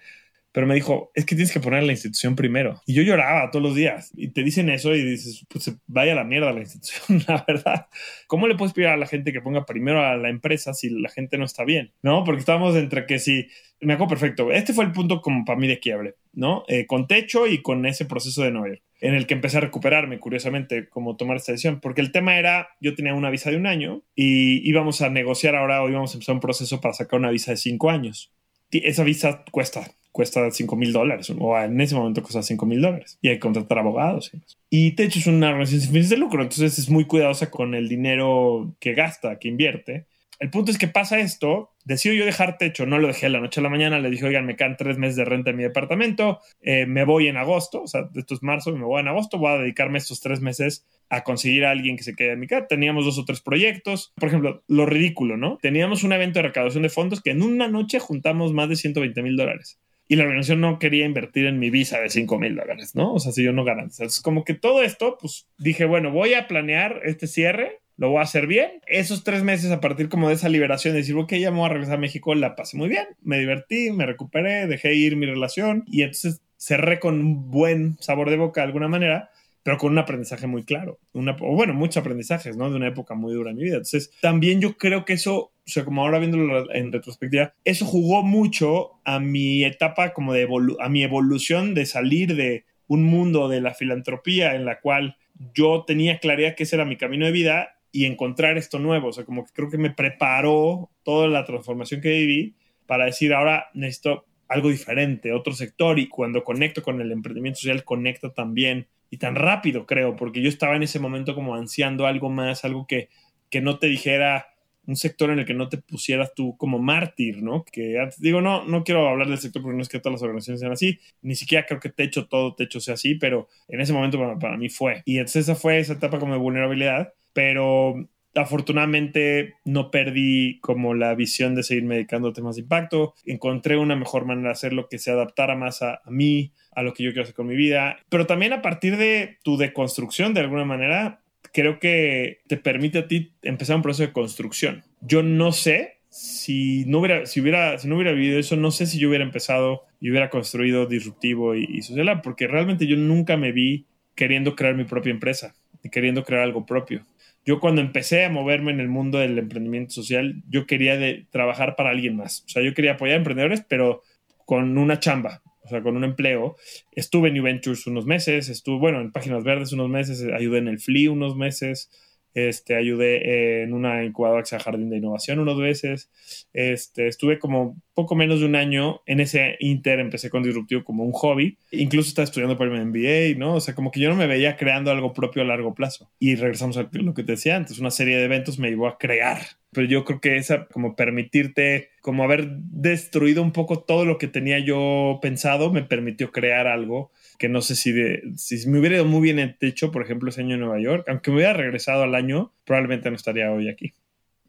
pero me dijo, es que tienes que poner la institución primero. Y yo lloraba todos los días. Y te dicen eso y dices, pues vaya la mierda la institución, la verdad. ¿Cómo le puedes pedir a la gente que ponga primero a la empresa si la gente no está bien? ¿No? Porque estábamos entre que si... Me acuerdo perfecto. Este fue el punto como para mí de quiebre, ¿no? Eh, con techo y con ese proceso de Nueva York, en el que empecé a recuperarme, curiosamente, como tomar esta decisión. Porque el tema era, yo tenía una visa de un año y íbamos a negociar ahora o íbamos a empezar un proceso para sacar una visa de cinco años. Esa visa cuesta cuesta 5 mil dólares, o en ese momento cuesta 5 mil dólares, y hay que contratar abogados. Y Techo es una organización sin fines de lucro, entonces es muy cuidadosa con el dinero que gasta, que invierte. El punto es que pasa esto, decido yo dejar techo, no lo dejé la noche a la mañana, le dije, oigan, me quedan tres meses de renta en mi departamento, eh, me voy en agosto, o sea, esto es marzo, me voy en agosto, voy a dedicarme estos tres meses a conseguir a alguien que se quede en mi casa. Teníamos dos o tres proyectos, por ejemplo, lo ridículo, ¿no? Teníamos un evento de recaudación de fondos que en una noche juntamos más de 120 mil dólares. Y la organización no quería invertir en mi visa de 5 mil dólares, ¿no? O sea, si yo no garantizo. Es como que todo esto, pues dije, bueno, voy a planear este cierre lo voy a hacer bien. Esos tres meses a partir como de esa liberación, de decir, ok, ya me voy a regresar a México, la pasé muy bien, me divertí, me recuperé, dejé ir mi relación y entonces cerré con un buen sabor de boca de alguna manera, pero con un aprendizaje muy claro. Una, o bueno, muchos aprendizajes, ¿no? De una época muy dura en mi vida. Entonces, también yo creo que eso, o sea, como ahora viéndolo en retrospectiva, eso jugó mucho a mi etapa como de, a mi evolución de salir de un mundo de la filantropía en la cual yo tenía claridad que ese era mi camino de vida y encontrar esto nuevo. O sea, como que creo que me preparó toda la transformación que viví para decir, ahora necesito algo diferente, otro sector. Y cuando conecto con el emprendimiento social, conecta también y tan rápido, creo, porque yo estaba en ese momento como ansiando algo más, algo que, que no te dijera un sector en el que no te pusieras tú como mártir, ¿no? Que digo, no, no quiero hablar del sector porque no es que todas las organizaciones sean así, ni siquiera creo que Techo, todo Techo sea así, pero en ese momento para, para mí fue. Y entonces esa fue esa etapa como de vulnerabilidad pero afortunadamente no perdí como la visión de seguir dedicando a temas de impacto. Encontré una mejor manera de hacerlo que se adaptara más a, mí, a lo que yo quiero hacer con mi vida. Pero también a partir de tu deconstrucción, de alguna manera, creo que te permite a ti empezar un proceso de construcción. Yo no sé si no hubiera, si hubiera, si no hubiera vivido eso, no sé si yo hubiera empezado y hubiera construido disruptivo y, y social, porque realmente yo nunca me vi queriendo crear mi propia empresa y queriendo crear algo propio yo cuando empecé a moverme en el mundo del emprendimiento social, yo quería de trabajar para alguien más. O sea, yo quería apoyar a emprendedores, pero con una chamba, o sea, con un empleo. Estuve en New Ventures unos meses, estuve, bueno, en Páginas Verdes unos meses, ayudé en el FLI unos meses, este, ayudé en una incubadora que Jardín de Innovación unas veces. Este, estuve como poco menos de un año en ese Inter, empecé con Disruptivo como un hobby. Incluso estaba estudiando para el MBA, ¿no? O sea, como que yo no me veía creando algo propio a largo plazo. Y regresamos a lo que te decía antes, una serie de eventos me llevó a crear. Pero yo creo que esa, como permitirte, como haber destruido un poco todo lo que tenía yo pensado, me permitió crear algo que no sé si, si me hubiera ido muy bien en techo, por ejemplo, ese año en Nueva York, aunque me hubiera regresado al año, probablemente no estaría hoy aquí.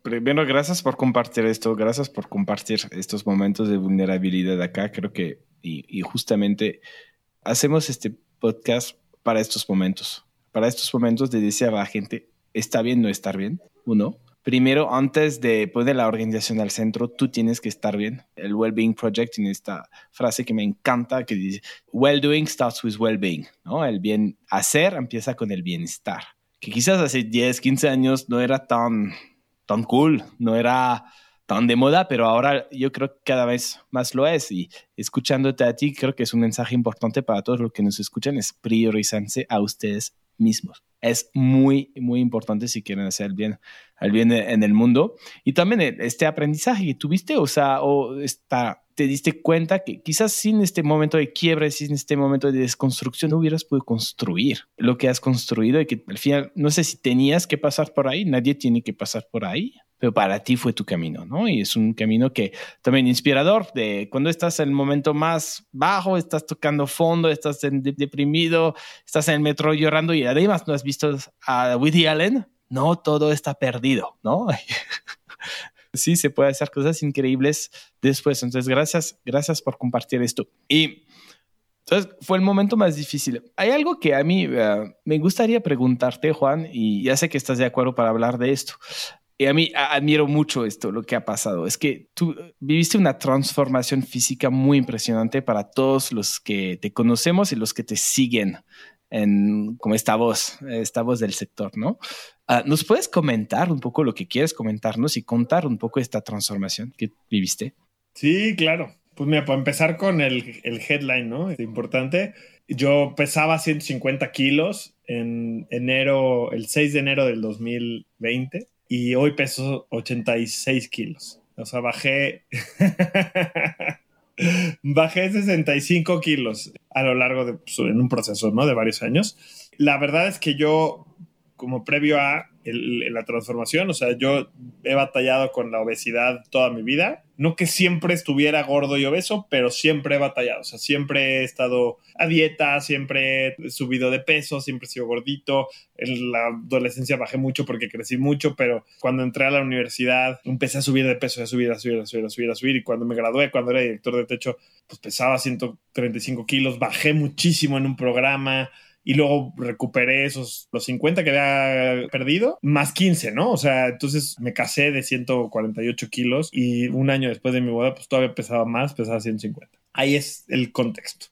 Primero, gracias por compartir esto, gracias por compartir estos momentos de vulnerabilidad acá. Creo que, y, y justamente hacemos este podcast para estos momentos, para estos momentos de decir a la gente, está bien no estar bien, uno primero, antes de poner la organización al centro, tú tienes que estar bien. El Wellbeing Project tiene esta frase que me encanta que dice, well-doing starts with well-being, ¿no? El bien hacer empieza con el bienestar. Que quizás hace 10, 15 años no era tan, tan cool, no era tan de moda, pero ahora yo creo que cada vez más lo es. Y escuchándote a ti, creo que es un mensaje importante para todos los que nos escuchan, es priorizarse a ustedes mismos. Es muy, muy importante si quieren hacer el bien, el bien en el mundo. Y también este aprendizaje que tuviste, o sea, o esta, te diste cuenta que quizás sin este momento de quiebre, sin este momento de desconstrucción, no hubieras podido construir lo que has construido y que al final, no sé si tenías que pasar por ahí, nadie tiene que pasar por ahí, pero para ti fue tu camino, ¿no? Y es un camino que también inspirador de cuando estás en el momento más bajo, estás tocando fondo, estás deprimido, estás en el metro llorando y además no has visto a Woody Allen, no todo está perdido, ¿no? sí, se puede hacer cosas increíbles después. Entonces, gracias, gracias por compartir esto. Y entonces, fue el momento más difícil. Hay algo que a mí eh, me gustaría preguntarte, Juan, y ya sé que estás de acuerdo para hablar de esto. Y a mí admiro mucho esto, lo que ha pasado. Es que tú viviste una transformación física muy impresionante para todos los que te conocemos y los que te siguen en, como esta voz, esta voz del sector, ¿no? Ah, ¿Nos puedes comentar un poco lo que quieres comentarnos y contar un poco esta transformación que viviste? Sí, claro. Pues mira, para empezar con el, el headline, ¿no? Es importante. Yo pesaba 150 kilos en enero, el 6 de enero del 2020 y hoy peso 86 kilos. O sea, bajé Bajé 65 kilos a lo largo de pues, en un proceso, ¿no? De varios años. La verdad es que yo, como previo a la transformación, o sea, yo he batallado con la obesidad toda mi vida. No que siempre estuviera gordo y obeso, pero siempre he batallado. O sea, siempre he estado a dieta, siempre he subido de peso, siempre he sido gordito. En la adolescencia bajé mucho porque crecí mucho, pero cuando entré a la universidad empecé a subir de peso, a subir, a subir, a subir, a subir, a subir. Y cuando me gradué, cuando era director de techo, pues pesaba 135 kilos, bajé muchísimo en un programa y luego recuperé esos los 50 que había perdido, más 15, ¿no? O sea, entonces me casé de 148 kilos y un año después de mi boda, pues todavía pesaba más, pesaba 150. Ahí es el contexto.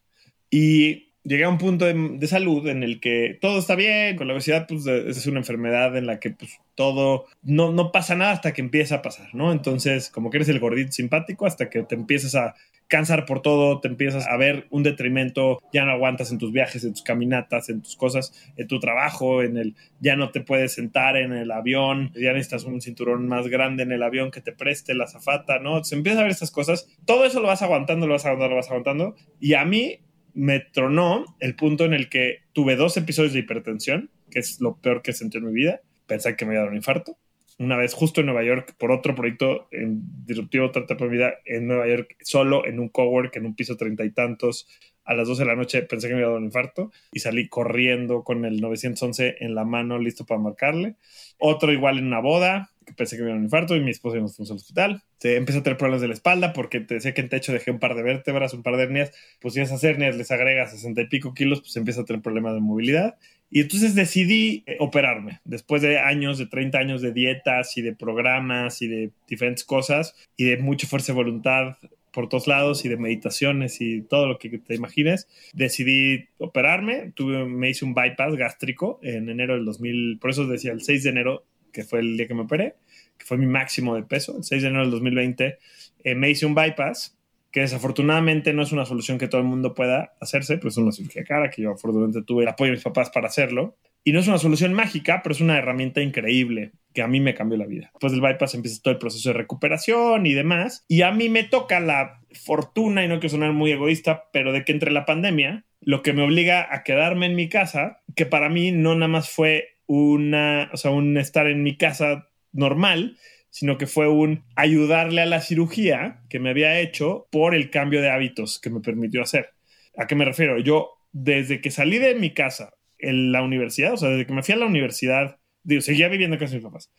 Y llegué a un punto de, salud en el que todo está bien, con la obesidad, pues es una enfermedad en la que pues todo, no, no pasa nada hasta que empieza a pasar, ¿no? Entonces, como que eres el gordito simpático hasta que te empiezas a cansar por todo, te empiezas a ver un detrimento, ya no aguantas en tus viajes, en tus caminatas, en tus cosas, en tu trabajo, en el, ya no te puedes sentar en el avión, ya necesitas un cinturón más grande en el avión que te preste la zafata, ¿no? Se empieza a ver estas cosas, todo eso lo vas aguantando, lo vas aguantando, lo vas aguantando, y a mí me tronó el punto en el que tuve dos episodios de hipertensión, que es lo peor que sentí en mi vida. Pensé que me iba a dar un infarto. Una vez justo en Nueva York, por otro proyecto en disruptivo trata por mi vida, en Nueva York, solo en un cowork, en un piso treinta y tantos, a las 12 de la noche pensé que me iba a dar un infarto y salí corriendo con el 911 en la mano listo para marcarle. Otro igual en una boda, pensé que me un infarto y mi esposa nos fuimos al hospital. empecé a tener problemas de la espalda porque te decía que en techo dejé un par de vértebras, un par de hernias. Pues si esas hernias les agregas 60 y pico kilos, pues empieza a tener problemas de movilidad. Y entonces decidí eh, operarme. Después de años, de 30 años de dietas y de programas y de diferentes cosas y de mucha fuerza de voluntad por todos lados y de meditaciones y todo lo que te imagines, decidí operarme. Tuve, me hice un bypass gástrico en enero del 2000, por eso decía el 6 de enero, que fue el día que me operé, que fue mi máximo de peso, el 6 de enero del 2020, eh, me hice un bypass que desafortunadamente no es una solución que todo el mundo pueda hacerse, pues es una cirugía cara, que yo afortunadamente tuve el apoyo de mis papás para hacerlo. Y no es una solución mágica, pero es una herramienta increíble que a mí me cambió la vida. Después del bypass empieza todo el proceso de recuperación y demás. Y a mí me toca la fortuna, y no quiero sonar muy egoísta, pero de que entre la pandemia, lo que me obliga a quedarme en mi casa, que para mí no nada más fue una, o sea, un estar en mi casa normal, sino que fue un ayudarle a la cirugía que me había hecho por el cambio de hábitos que me permitió hacer. ¿A qué me refiero? Yo, desde que salí de mi casa en la universidad, o sea, desde que me fui a la universidad, digo, seguía viviendo con mis papás.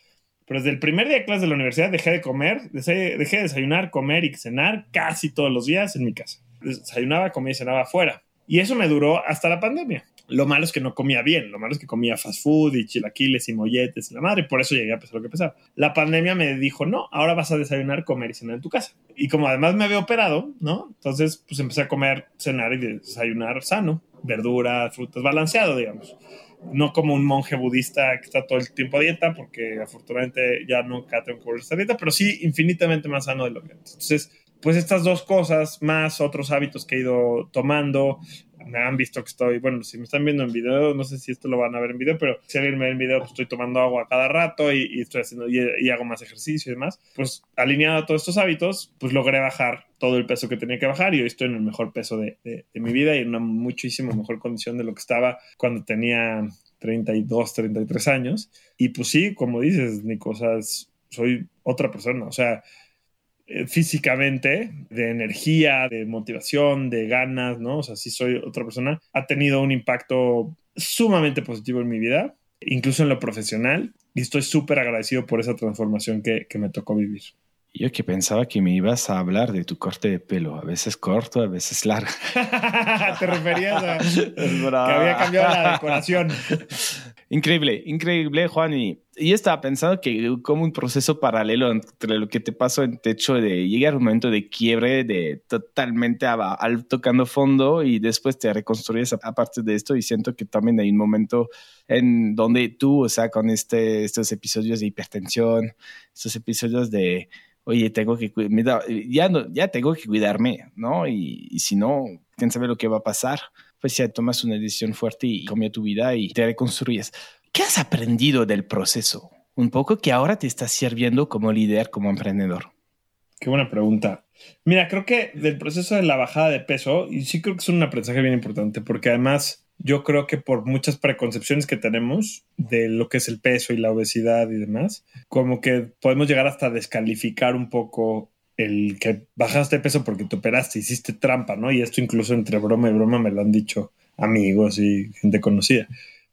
Pero desde el primer día de clase de la universidad dejé de comer, dejé, de desayunar, comer y cenar casi todos los días en mi casa. Desayunaba, comía y cenaba afuera. Y eso me duró hasta la pandemia. Lo malo es que no comía bien, lo malo es que comía fast food y chilaquiles y molletes y la madre, por eso llegué a pesar lo que pesaba. La pandemia me dijo, no, ahora vas a desayunar, comer y cenar en tu casa. Y como además me había operado, ¿no? Entonces, pues empecé a comer, cenar y desayunar sano, verduras, frutas, balanceado, digamos no como un monje budista que está todo el tiempo a dieta, porque afortunadamente ya nunca tengo que volver a esta dieta, pero sí infinitamente más sano de lo que antes. Entonces, pues estas dos cosas, más otros hábitos que he ido tomando, me han visto que estoy, bueno, si me están viendo en video, no sé si esto lo van a ver en video, pero si alguien me ve en video, pues estoy tomando agua cada rato y, estoy haciendo, y, hago más ejercicio y demás. Pues alineado a todos estos hábitos, pues logré bajar todo el peso que tenía que bajar y hoy estoy en el mejor peso de, de, de mi vida y en una muchísimo mejor condición de lo que estaba cuando tenía 32, 33 años. Y pues sí, como dices, Nico, o sea, soy otra persona, o sea, físicamente, de energía, de motivación, de ganas, ¿no? O sea, sí soy otra persona. Ha tenido un impacto sumamente positivo en mi vida, incluso en lo profesional, y estoy súper agradecido por esa transformación que, que me tocó vivir. Yo que pensaba que me ibas a hablar de tu corte de pelo, a veces corto, a veces largo. Te referías a que había cambiado la decoración. Increíble, increíble, Juan. Y yo estaba pensando que como un proceso paralelo entre lo que te pasó en techo de llegar a un momento de quiebre, de totalmente al, tocando fondo y después te reconstruyes aparte de esto y siento que también hay un momento en donde tú, o sea, con este, estos episodios de hipertensión, estos episodios de oye, tengo que ya, no, ya tengo que cuidarme, ¿no? Y, y, si no, quién sabe lo que va a pasar. Pues ya tomas una decisión fuerte y cambia tu vida y te reconstruyes. ¿Qué has aprendido del proceso? Un poco que ahora te está sirviendo como líder, como emprendedor. Qué buena pregunta. Mira, creo que del proceso de la bajada de peso, y sí creo que es un aprendizaje bien importante, porque además yo creo que por muchas preconcepciones que tenemos de lo que es el peso y la obesidad y demás, como que podemos llegar hasta descalificar un poco el que bajaste peso porque te operaste, hiciste trampa, ¿no? Y esto incluso entre broma y broma me lo han dicho amigos y gente conocida.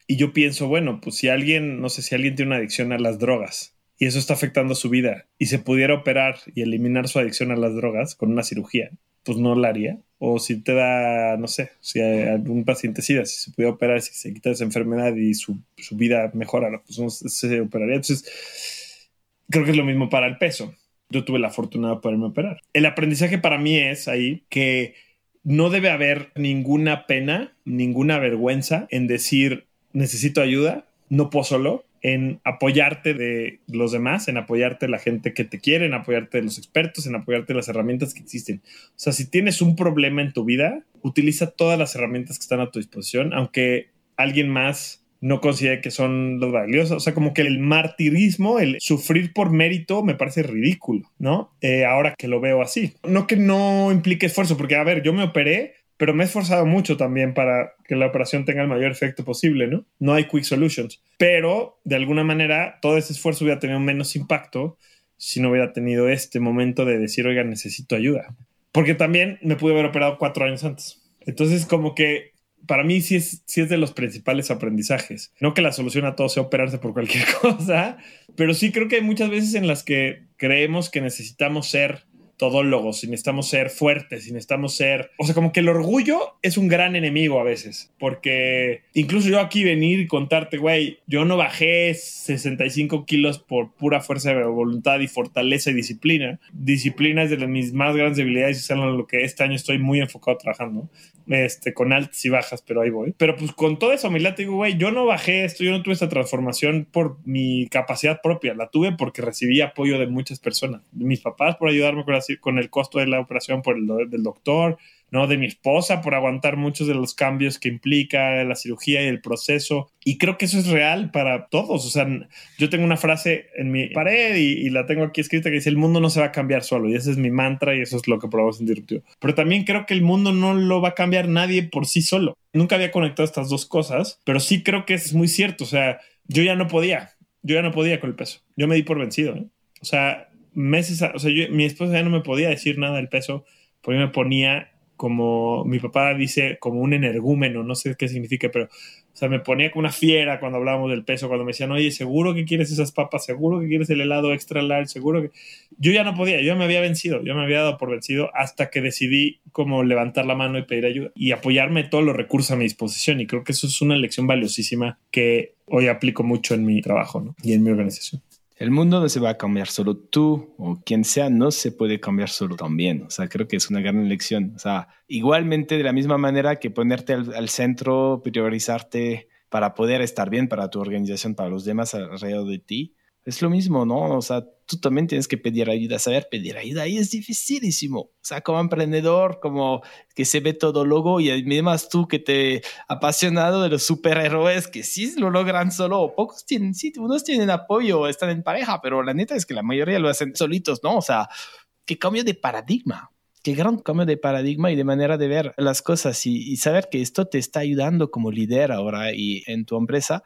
Y yo pienso, bueno, pues si alguien, no sé, si alguien tiene una adicción a las drogas y eso está afectando su vida y se pudiera operar y eliminar su adicción a las drogas con una cirugía, pues no la haría. O si te da, no sé, si algún paciente SIDA, si se pudiera operar, si se quita esa enfermedad y su, vida mejora, pues no se operaría. Entonces, creo que es lo mismo para el peso. Yo tuve la fortuna de poderme operar. El aprendizaje para mí es ahí que no debe haber ninguna pena, ninguna vergüenza en decir necesito ayuda, no puedo solo, en apoyarte de los demás, en apoyarte de la gente que te quiere, en apoyarte de los expertos, en apoyarte de las herramientas que existen. O sea, si tienes un problema en tu vida, utiliza todas las herramientas que están a tu disposición, aunque alguien más no considere que son los valiosos. O sea, como que el martirismo, el sufrir por mérito, me parece ridículo, ¿no? Eh, ahora que lo veo así. No que no implique esfuerzo, porque, a ver, yo me operé pero me he esforzado mucho también para que la operación tenga el mayor efecto posible, ¿no? No hay quick solutions, pero de alguna manera todo ese esfuerzo hubiera tenido menos impacto si no hubiera tenido este momento de decir, oiga, necesito ayuda. Porque también me pude haber operado cuatro años antes. Entonces, como que para mí sí es, sí es de los principales aprendizajes. No que la solución a todo sea operarse por cualquier cosa, pero sí creo que hay muchas veces en las que creemos que necesitamos ser todólogos, si necesitamos ser fuertes, si necesitamos ser... O sea, como que el orgullo es un gran enemigo a veces, porque incluso yo aquí venir y contarte, güey, yo no bajé 65 kilos por pura fuerza de voluntad y fortaleza y disciplina. Disciplina es de mis más grandes debilidades y es en lo que este año estoy muy enfocado trabajando, este, con altas y bajas, pero ahí voy. Pero pues con toda esa humildad te digo, güey, yo no bajé esto, yo no tuve esta transformación por mi capacidad propia, la tuve porque recibí apoyo de muchas personas, de mis papás por ayudarme con las con el costo de la operación por el del doctor, ¿no? De mi esposa por aguantar muchos de los cambios que implica la cirugía y el proceso. Y creo que eso es real para todos. O sea, yo tengo una frase en mi pared y, la tengo aquí escrita que dice, el mundo no se va a cambiar solo. Y ese es mi mantra y eso es lo que probamos en Disruptivo. Pero también creo que el mundo no lo va a cambiar nadie por sí solo. Nunca había conectado estas dos cosas, pero sí creo que es muy cierto. O sea, yo ya no podía. Yo ya no podía con el peso. Yo me di por vencido. ¿eh? O sea, meses, o sea, mi esposa ya no me podía decir nada del peso, porque me ponía como, mi papá dice, como un energúmeno, no sé qué significa, pero, o sea, me ponía como una fiera cuando hablábamos del peso, cuando me decían, oye, seguro que quieres esas papas, seguro que quieres el helado extra large, seguro que... Yo ya no podía, yo me había vencido, yo me había dado por vencido hasta que decidí como levantar la mano y pedir ayuda y apoyarme todos los recursos a mi disposición y creo que eso es una lección valiosísima que hoy aplico mucho en mi trabajo y en mi organización el mundo no se va a cambiar solo tú o quien sea, no se puede cambiar solo también. O sea, creo que es una gran lección. O sea, igualmente de la misma manera que ponerte al, al centro, priorizarte para poder estar bien para tu organización, para los demás alrededor de ti, es lo mismo, ¿no? O sea, tú también tienes que pedir ayuda, saber pedir ayuda y es dificilísimo. O sea, como emprendedor, como que se ve todo logo y además tú que te apasionado de los superhéroes que sí lo logran solo, pocos tienen, sí, unos tienen apoyo, están en pareja, pero la neta es que la mayoría lo hacen solitos, ¿no? O sea, qué cambio de paradigma. Qué gran cambio de paradigma y de manera de ver las cosas y, y saber que esto te está ayudando como líder ahora y en tu empresa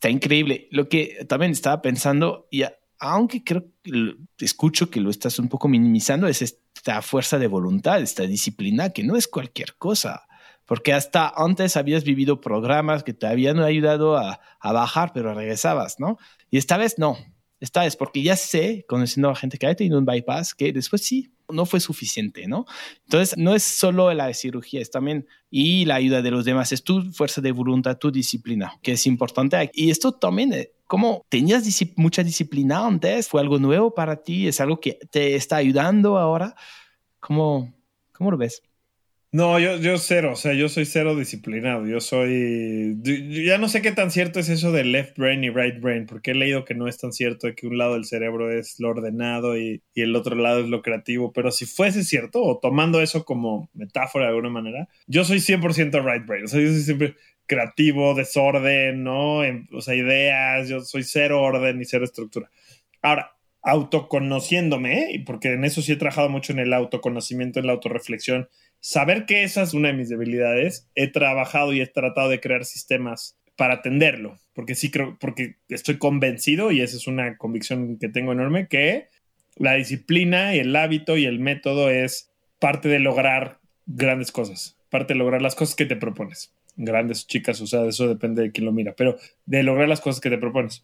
Está increíble. Lo que también estaba pensando, y aunque creo que escucho que lo estás un poco minimizando, es esta fuerza de voluntad, esta disciplina, que no es cualquier cosa. Porque hasta antes habías vivido programas que te habían ayudado a, a bajar, pero regresabas, ¿no? Y esta vez no. Esta vez, porque ya sé, conociendo a gente que ha tenido un bypass, que después sí, no fue suficiente, ¿no? Entonces, no es solo la cirugía, es también y la ayuda de los demás, es tu fuerza de voluntad, tu disciplina, que es importante. Y esto también, eh, como tenías mucha disciplina antes, fue algo nuevo para ti, es algo que te está ayudando ahora. ¿Cómo, cómo lo ves? No, yo, yo cero, o sea, yo soy cero disciplinado, yo soy... ya no sé qué tan cierto es eso de left brain y right brain, porque he leído que no es tan cierto de que un lado del cerebro es lo ordenado y, y el otro lado es lo creativo, pero si fuese cierto, o tomando eso como metáfora de alguna manera, yo soy 100% right brain, o sea, yo soy siempre creativo, desorden, ¿no? O sea, ideas, yo soy cero orden y cero estructura. Ahora, autoconociéndome, ¿eh? porque en eso sí he trabajado mucho en el autoconocimiento, en la autorreflexión, saber que esa es una de mis debilidades, he trabajado y he tratado de crear sistemas para atenderlo, porque sí creo, porque estoy convencido, y esa es una convicción que tengo enorme, que la disciplina y el hábito y el método es parte de lograr grandes cosas, parte de lograr las cosas que te propones. Grandes chicas, o sea, eso depende de quién lo mira, pero de lograr las cosas que te propones.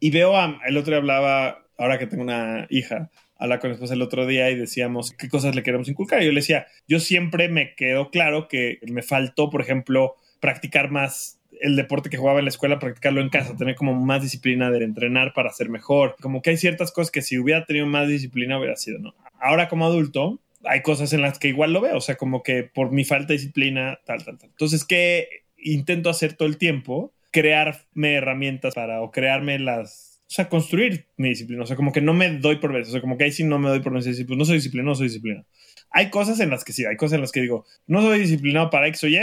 Y veo, a, el otro día hablaba, ahora que tengo una hija, hablaba con mi esposa el otro día y decíamos qué cosas le queremos inculcar. Y yo le decía, yo siempre me quedó claro que me faltó, por ejemplo, practicar más el deporte que jugaba en la escuela, practicarlo en casa, tener como más disciplina de entrenar para ser mejor. Como que hay ciertas cosas que si hubiera tenido más disciplina hubiera sido, ¿no? Ahora como adulto, hay cosas en las que igual lo veo, o sea, como que por mi falta de disciplina, tal, tal, tal. Entonces, ¿qué intento hacer todo el tiempo? Crearme herramientas para, o crearme las, o sea, construir mi disciplina, o sea, como que no me doy por veces, o sea, como que ahí sí no me doy por veces, pues no soy disciplinado, no soy disciplinado. Hay cosas en las que sí, hay cosas en las que digo, no soy disciplinado para X o Y,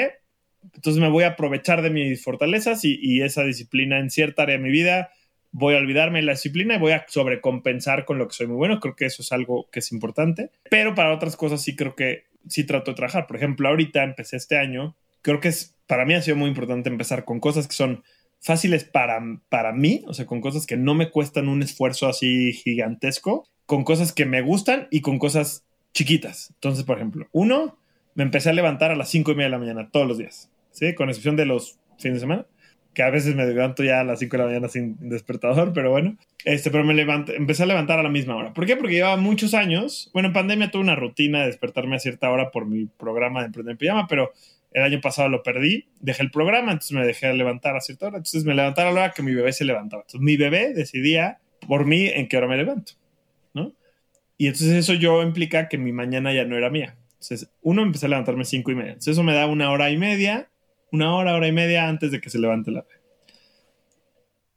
entonces me voy a aprovechar de mis fortalezas y, y, esa disciplina en cierta área de mi vida. Voy a olvidarme de la disciplina y voy a sobrecompensar con lo que soy muy bueno. Creo que eso es algo que es importante. Pero para otras cosas sí creo que sí trato de trabajar. Por ejemplo, ahorita empecé este año. Creo que es, para mí ha sido muy importante empezar con cosas que son fáciles para, para mí, o sea, con cosas que no me cuestan un esfuerzo así gigantesco, con cosas que me gustan y con cosas chiquitas. Entonces, por ejemplo, uno, me empecé a levantar a las cinco y media de la mañana todos los días. ¿sí? Con excepción de los fines de semana, que a veces me levanto ya a las 5 de la mañana sin despertador, pero bueno. Este, pero me levanté, empecé a levantar a la misma hora. ¿Por qué? Porque llevaba muchos años. Bueno, en pandemia tuve una rutina de despertarme a cierta hora por mi programa de Emprender en Pijama, pero el año pasado lo perdí. Dejé el programa, entonces me dejé de levantar a cierta hora. Entonces me levantaba a la hora que mi bebé se levantaba. Entonces mi bebé decidía por mí en qué hora me levanto, ¿no? Y entonces eso yo implica que mi mañana ya no era mía. Entonces, uno, empecé a levantarme cinco y media. Entonces eso me da una hora y media una hora, hora y media antes de que se levante la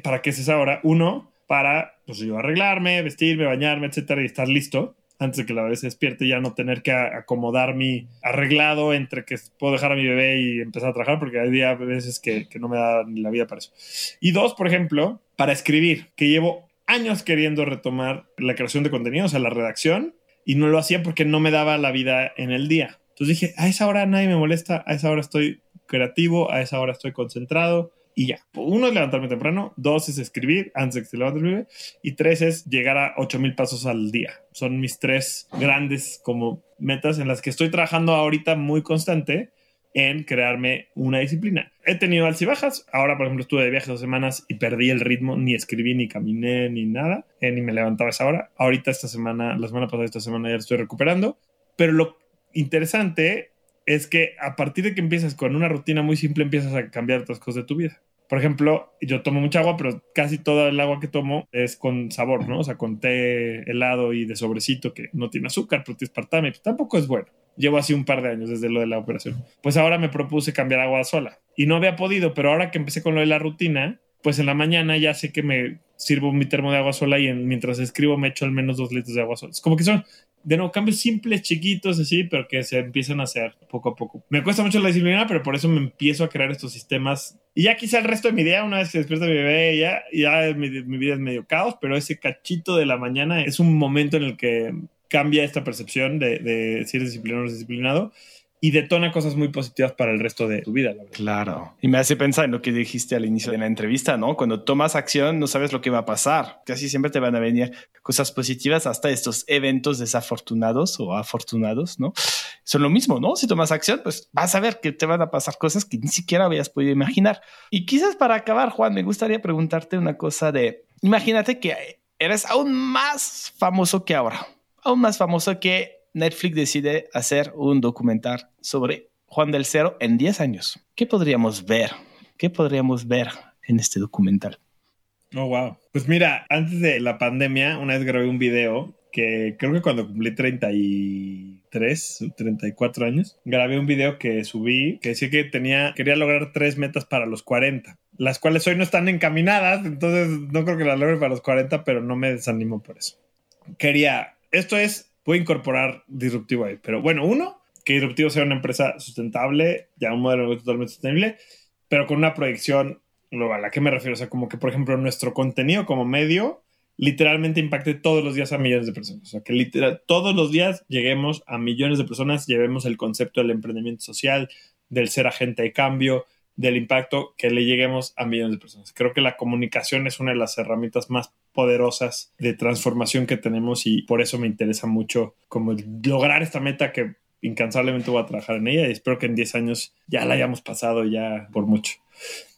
¿Para qué es esa hora? Uno, para pues yo arreglarme, vestirme, bañarme, etcétera, y estar listo antes de que la bebé se despierte ya no tener que acomodar mi arreglado entre que puedo dejar a mi bebé y empezar a trabajar, porque hay días, veces que, no me da ni la vida para eso. Y dos, por ejemplo, para escribir, que llevo años queriendo retomar la creación de contenido, o sea, la redacción, y no lo hacía porque no me daba la vida en el día. Entonces dije, a esa hora nadie me molesta, a esa hora estoy creativo, a esa hora estoy concentrado y ya. Uno es levantarme temprano, dos es escribir antes de que se levante el bebé y tres es llegar a 8000 pasos al día. Son mis tres grandes como metas en las que estoy trabajando ahorita muy constante en crearme una disciplina. He tenido bajas Ahora, por ejemplo, estuve de viaje dos semanas y perdí el ritmo. Ni escribí, ni caminé, ni nada. Eh, ni me levantaba esa hora. Ahorita, esta semana, la semana pasada, esta semana ya estoy recuperando. Pero lo interesante es que a partir de que empiezas con una rutina muy simple, empiezas a cambiar otras cosas de tu vida. Por ejemplo, yo tomo mucha agua, pero casi todo el agua que tomo es con sabor, ¿no? O sea, con té helado y de sobrecito que no tiene azúcar, pero tiene espartame, pues tampoco es bueno. Llevo así un par de años desde lo de la operación. Pues ahora me propuse cambiar agua sola y no había podido, pero ahora que empecé con lo de la rutina, pues en la mañana ya sé que me sirvo mi termo de agua sola y mientras escribo me echo al menos dos litros de agua sola. Es como que son de nuevo, cambios simples, chiquitos, así, pero que se empiezan a hacer poco a poco. Me cuesta mucho la disciplina, pero por eso me empiezo a crear estos sistemas. Y ya quizá el resto de mi día, una vez que despierta mi bebé, ya, ya mi, mi vida es medio caos, pero ese cachito de la mañana es un momento en el que cambia esta percepción de, de si eres disciplinado o no disciplinado y detona cosas muy positivas para el resto de tu vida. Claro. Y me hace pensar en lo que dijiste al inicio de la entrevista, ¿no? Cuando tomas acción no sabes lo que va a pasar. Casi siempre te van a venir cosas positivas hasta estos eventos desafortunados o afortunados, ¿no? Son lo mismo, ¿no? Si tomas acción, pues vas a ver que te van a pasar cosas que ni siquiera habías podido imaginar. Y quizás para acabar, Juan, me gustaría preguntarte una cosa de, imagínate que eres aún más famoso que ahora, aún más famoso que Netflix decide hacer un documental sobre Juan del Cero en 10 años. ¿Qué podríamos ver? ¿Qué podríamos ver en este documental? Oh, wow. Pues mira, antes de la pandemia, una vez grabé un video que creo que cuando cumplí 33, 34 años, grabé un video que subí que decía que tenía, quería lograr tres metas para los 40, las cuales hoy no están encaminadas, entonces no creo que las logre para los 40, pero no me desanimo por eso. Quería, esto es puede incorporar disruptivo ahí. Pero bueno, uno, que disruptivo sea una empresa sustentable, ya un modelo totalmente sostenible, pero con una proyección global. ¿A qué me refiero? O sea, como que, por ejemplo, nuestro contenido como medio literalmente impacte todos los días a millones de personas. O sea, que literal, todos los días lleguemos a millones de personas, llevemos el concepto del emprendimiento social, del ser agente de cambio, del impacto, que le lleguemos a millones de personas. Creo que la comunicación es una de las herramientas más poderosas de transformación que tenemos y por eso me interesa mucho como lograr esta meta que incansablemente voy a trabajar en ella y espero que en 10 años ya la hayamos pasado ya por mucho.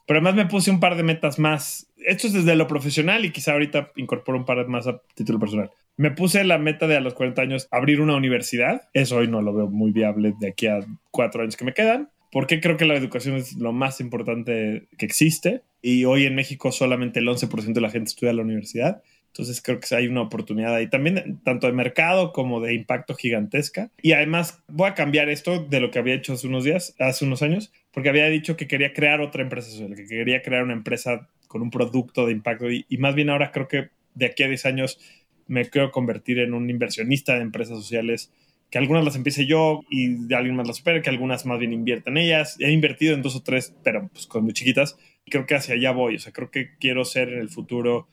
Pero además me puse un par de metas más. Esto es desde lo profesional y quizá ahorita incorporo un par más a título personal. Me puse la meta de a los 40 años abrir una universidad. Eso hoy no lo veo muy viable de aquí a cuatro años que me quedan. Porque creo que la educación es lo más importante que existe. Y hoy en México solamente el 11% de la gente estudia en la universidad. Entonces creo que hay una oportunidad ahí también, tanto de mercado como de impacto gigantesca. Y además voy a cambiar esto de lo que había hecho hace unos días, hace unos años, porque había dicho que quería crear otra empresa social, que quería crear una empresa con un producto de impacto. Y, más bien ahora creo que de aquí a 10 años me quiero convertir en un inversionista de empresas sociales que algunas las empiece yo y de alguien más las supere, que algunas más bien inviertan en ellas. He invertido en dos o tres, pero pues con muy chiquitas. Creo que hacia allá voy. O sea, creo que quiero ser en el futuro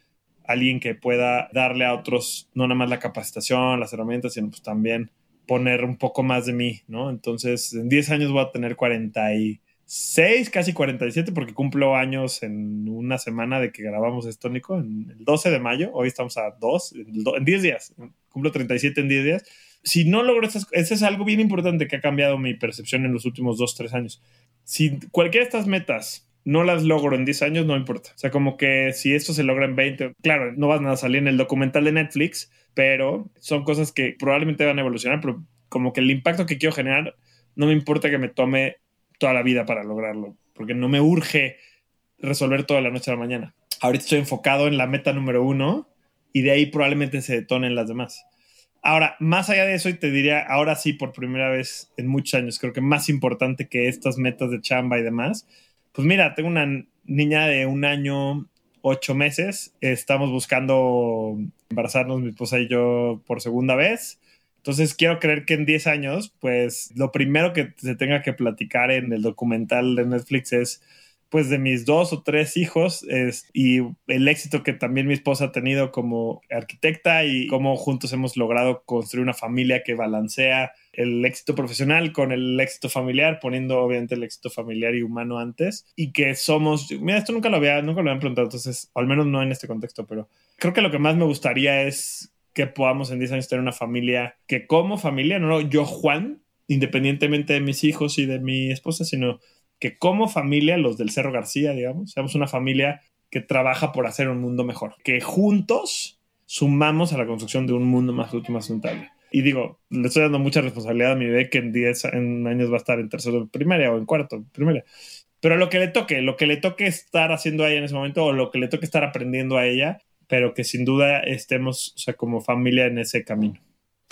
alguien que pueda darle a otros no nada más la capacitación, las herramientas, sino pues también poner un poco más de mí, ¿no? Entonces, en 10 años voy a tener 46, casi 47, porque cumplo años en una semana de que grabamos esto, Nico, en el 12 de mayo, hoy estamos a 2, en 10 días, cumplo 37 en 10 días. Si no logro estas, ese es algo bien importante que ha cambiado mi percepción en los últimos 2, 3 años. Si cualquiera de estas metas no las logro en 10 años, no importa. O sea, como que si esto se logra en 20, claro, no van a salir en el documental de Netflix, pero son cosas que probablemente van a evolucionar, pero como que el impacto que quiero generar, no me importa que me tome toda la vida para lograrlo, porque no me urge resolver toda la noche a la mañana. Ahorita estoy enfocado en la meta número uno y de ahí probablemente se detonen las demás. Ahora, más allá de eso, y te diría, ahora sí, por primera vez en muchos años, creo que más importante que estas metas de chamba y demás, pues mira, tengo una niña de un año, ocho meses. Estamos buscando embarazarnos, mi esposa y yo, por segunda vez. Entonces quiero creer que en 10 años, pues lo primero que se tenga que platicar en el documental de Netflix es pues de mis dos o tres hijos es, y el éxito que también mi esposa ha tenido como arquitecta y cómo juntos hemos logrado construir una familia que balancea el éxito profesional con el éxito familiar, poniendo obviamente el éxito familiar y humano antes, y que somos, mira, esto nunca lo había, nunca lo habían preguntado, entonces, al menos no en este contexto, pero creo que lo que más me gustaría es que podamos en 10 años tener una familia que como familia, no yo Juan, independientemente de mis hijos y de mi esposa, sino que como familia, los del Cerro García, digamos, seamos una familia que trabaja por hacer un mundo mejor, que juntos sumamos a la construcción de un mundo más justo, más sustentable. Y digo, le estoy dando mucha responsabilidad a mi bebé que en 10 años va a estar en tercero primaria o en cuarto de primaria. Pero lo que le toque, lo que le toque estar haciendo a ella en ese momento o lo que le toque estar aprendiendo a ella, pero que sin duda estemos, como familia en ese camino.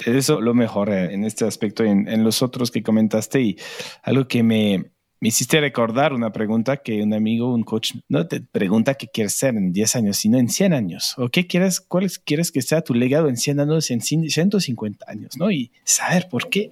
Eso lo mejor eh, en este aspecto, en, en los otros que comentaste y algo que me, me hiciste recordar una pregunta que un amigo, un coach, no te pregunta qué quieres ser en 10 años, sino en 100 años. ¿O qué quieres, cuál quieres que sea tu legado en 100 años, en 150 años? ¿no? Y saber por qué.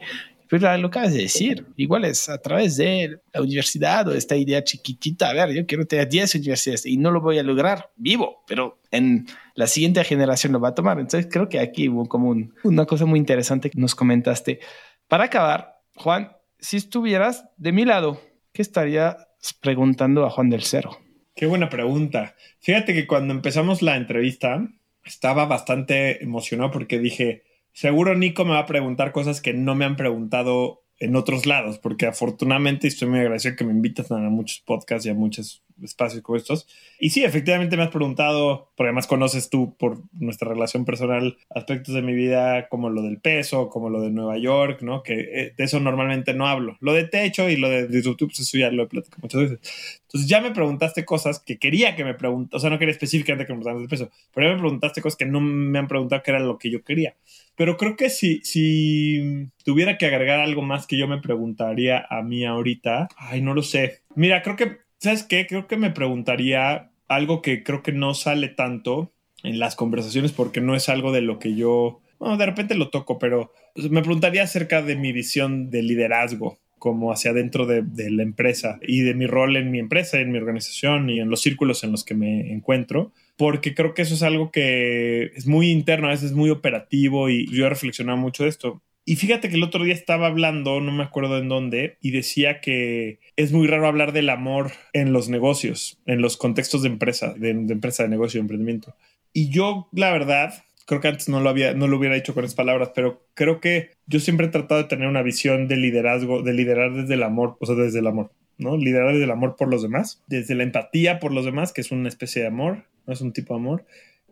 Pero lo acabas de decir, igual es a través de la universidad o esta idea chiquitita, a ver, yo quiero tener 10 universidades y no lo voy a lograr vivo, pero en la siguiente generación lo va a tomar. Entonces creo que aquí hubo como una cosa muy interesante que nos comentaste. Para acabar, Juan, si estuvieras de mi lado, ¿qué estaría preguntando a Juan del Cero? Qué buena pregunta. Fíjate que cuando empezamos la entrevista estaba bastante emocionado porque dije, seguro Nico me va a preguntar cosas que no me han preguntado en otros lados, porque afortunadamente estoy muy agradecido que me invitas a muchos podcasts y a muchos espacios como estos. Y sí, efectivamente me has preguntado, porque además conoces tú por nuestra relación personal aspectos de mi vida como lo del peso, como lo de Nueva York, ¿no? Que eh, de eso normalmente no hablo. Lo de techo y lo de, YouTube, pues eso ya lo he platicado muchas veces. Entonces ya me preguntaste cosas que quería que me preguntaste, o sea, no quería específicamente que me preguntaras del peso, pero ya me preguntaste cosas que no me han preguntado que era lo que yo quería. Pero creo que si, si tuviera que agregar algo más que yo me preguntaría a mí ahorita, ay, no lo sé. Mira, creo que ¿Sabes qué? Creo que me preguntaría algo que creo que no sale tanto en las conversaciones porque no es algo de lo que yo, de repente lo toco, pero me preguntaría acerca de mi visión de liderazgo como hacia adentro de, de, la empresa y de mi rol en mi empresa, en mi organización y en los círculos en los que me encuentro, porque creo que eso es algo que es muy interno, a veces es muy operativo y yo he reflexionado mucho de esto. Y fíjate que el otro día estaba hablando, no me acuerdo en dónde, y decía que es muy raro hablar del amor en los negocios, en los contextos de empresa, de, de empresa, de negocio, de emprendimiento. Y yo, la verdad, creo que antes no lo, había, no lo hubiera dicho con esas palabras, pero creo que yo siempre he tratado de tener una visión de liderazgo, de liderar desde el amor, o sea, desde el amor, ¿no? Liderar desde el amor por los demás, desde la empatía por los demás, que es una especie de amor, no es un tipo de amor,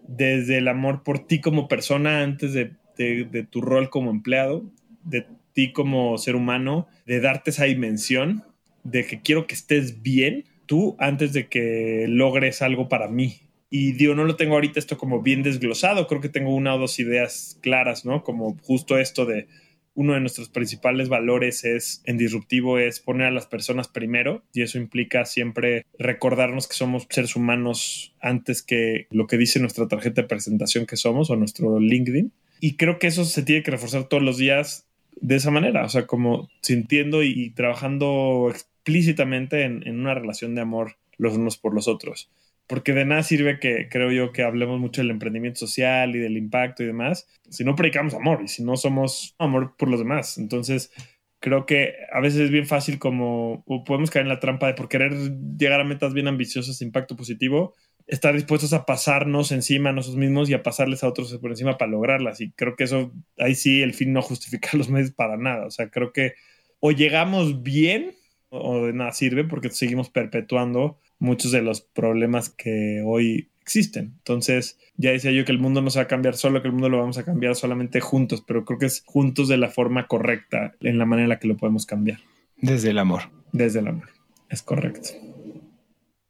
desde el amor por ti como persona antes de de, tu rol como empleado, de ti como ser humano, de darte esa dimensión de que quiero que estés bien tú antes de que logres algo para mí. Y digo, no lo tengo ahorita esto como bien desglosado, creo que tengo una o dos ideas claras, ¿no? Como justo esto de uno de nuestros principales valores es en disruptivo es poner a las personas primero y eso implica siempre recordarnos que somos seres humanos antes que lo que dice nuestra tarjeta de presentación que somos o nuestro LinkedIn y creo que eso se tiene que reforzar todos los días de esa manera, o sea, como sintiendo y, trabajando explícitamente en, una relación de amor los unos por los otros. Porque de nada sirve que creo yo que hablemos mucho del emprendimiento social y del impacto y demás, si no predicamos amor y si no somos amor por los demás. Entonces, creo que a veces es bien fácil como podemos caer en la trampa de por querer llegar a metas bien ambiciosas impacto positivo, estar dispuestos a pasarnos encima a nosotros mismos y a pasarles a otros por encima para lograrlas. Y creo que eso, ahí sí, el fin no justifica los medios para nada. O sea, creo que o llegamos bien o de nada sirve porque seguimos perpetuando muchos de los problemas que hoy existen. Entonces, ya decía yo que el mundo no se va a cambiar solo, que el mundo lo vamos a cambiar solamente juntos, pero creo que es juntos de la forma correcta, en la manera en la que lo podemos cambiar. Desde el amor. Desde el amor, es correcto.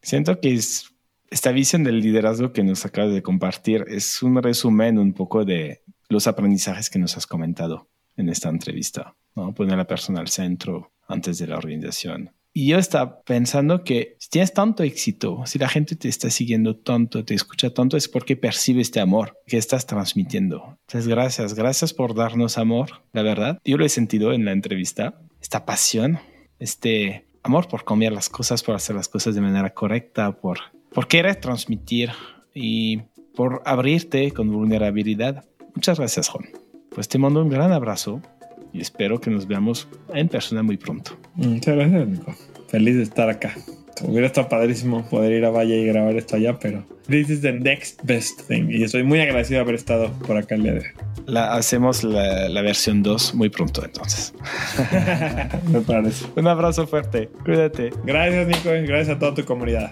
Siento que es esta visión del liderazgo que nos acabas de compartir es un resumen un poco de los aprendizajes que nos has comentado en esta entrevista, ¿no? Poner a la persona al centro antes de la organización. Y yo estaba pensando que si tienes tanto éxito, si la gente te está siguiendo tanto, te escucha tanto, es porque percibe este amor que estás transmitiendo. Entonces, gracias, gracias por darnos amor, la verdad. Yo lo he sentido en la entrevista, esta pasión, este amor por cambiar las cosas, por hacer las cosas de manera correcta, por por querer transmitir y por abrirte con vulnerabilidad. Muchas gracias, Juan. Pues te mando un gran abrazo y espero que nos veamos en persona muy pronto. Muchas gracias, Nico. Feliz de estar acá. Hubiera estado padrísimo poder ir a Valle y grabar esto allá, pero this is the next best thing. Y estoy muy agradecido de haber estado por acá el día de hoy. La, hacemos la, la versión 2 muy pronto, entonces. Me parece. Un abrazo fuerte. Cuídate. Gracias, Nico. Gracias a toda tu comunidad.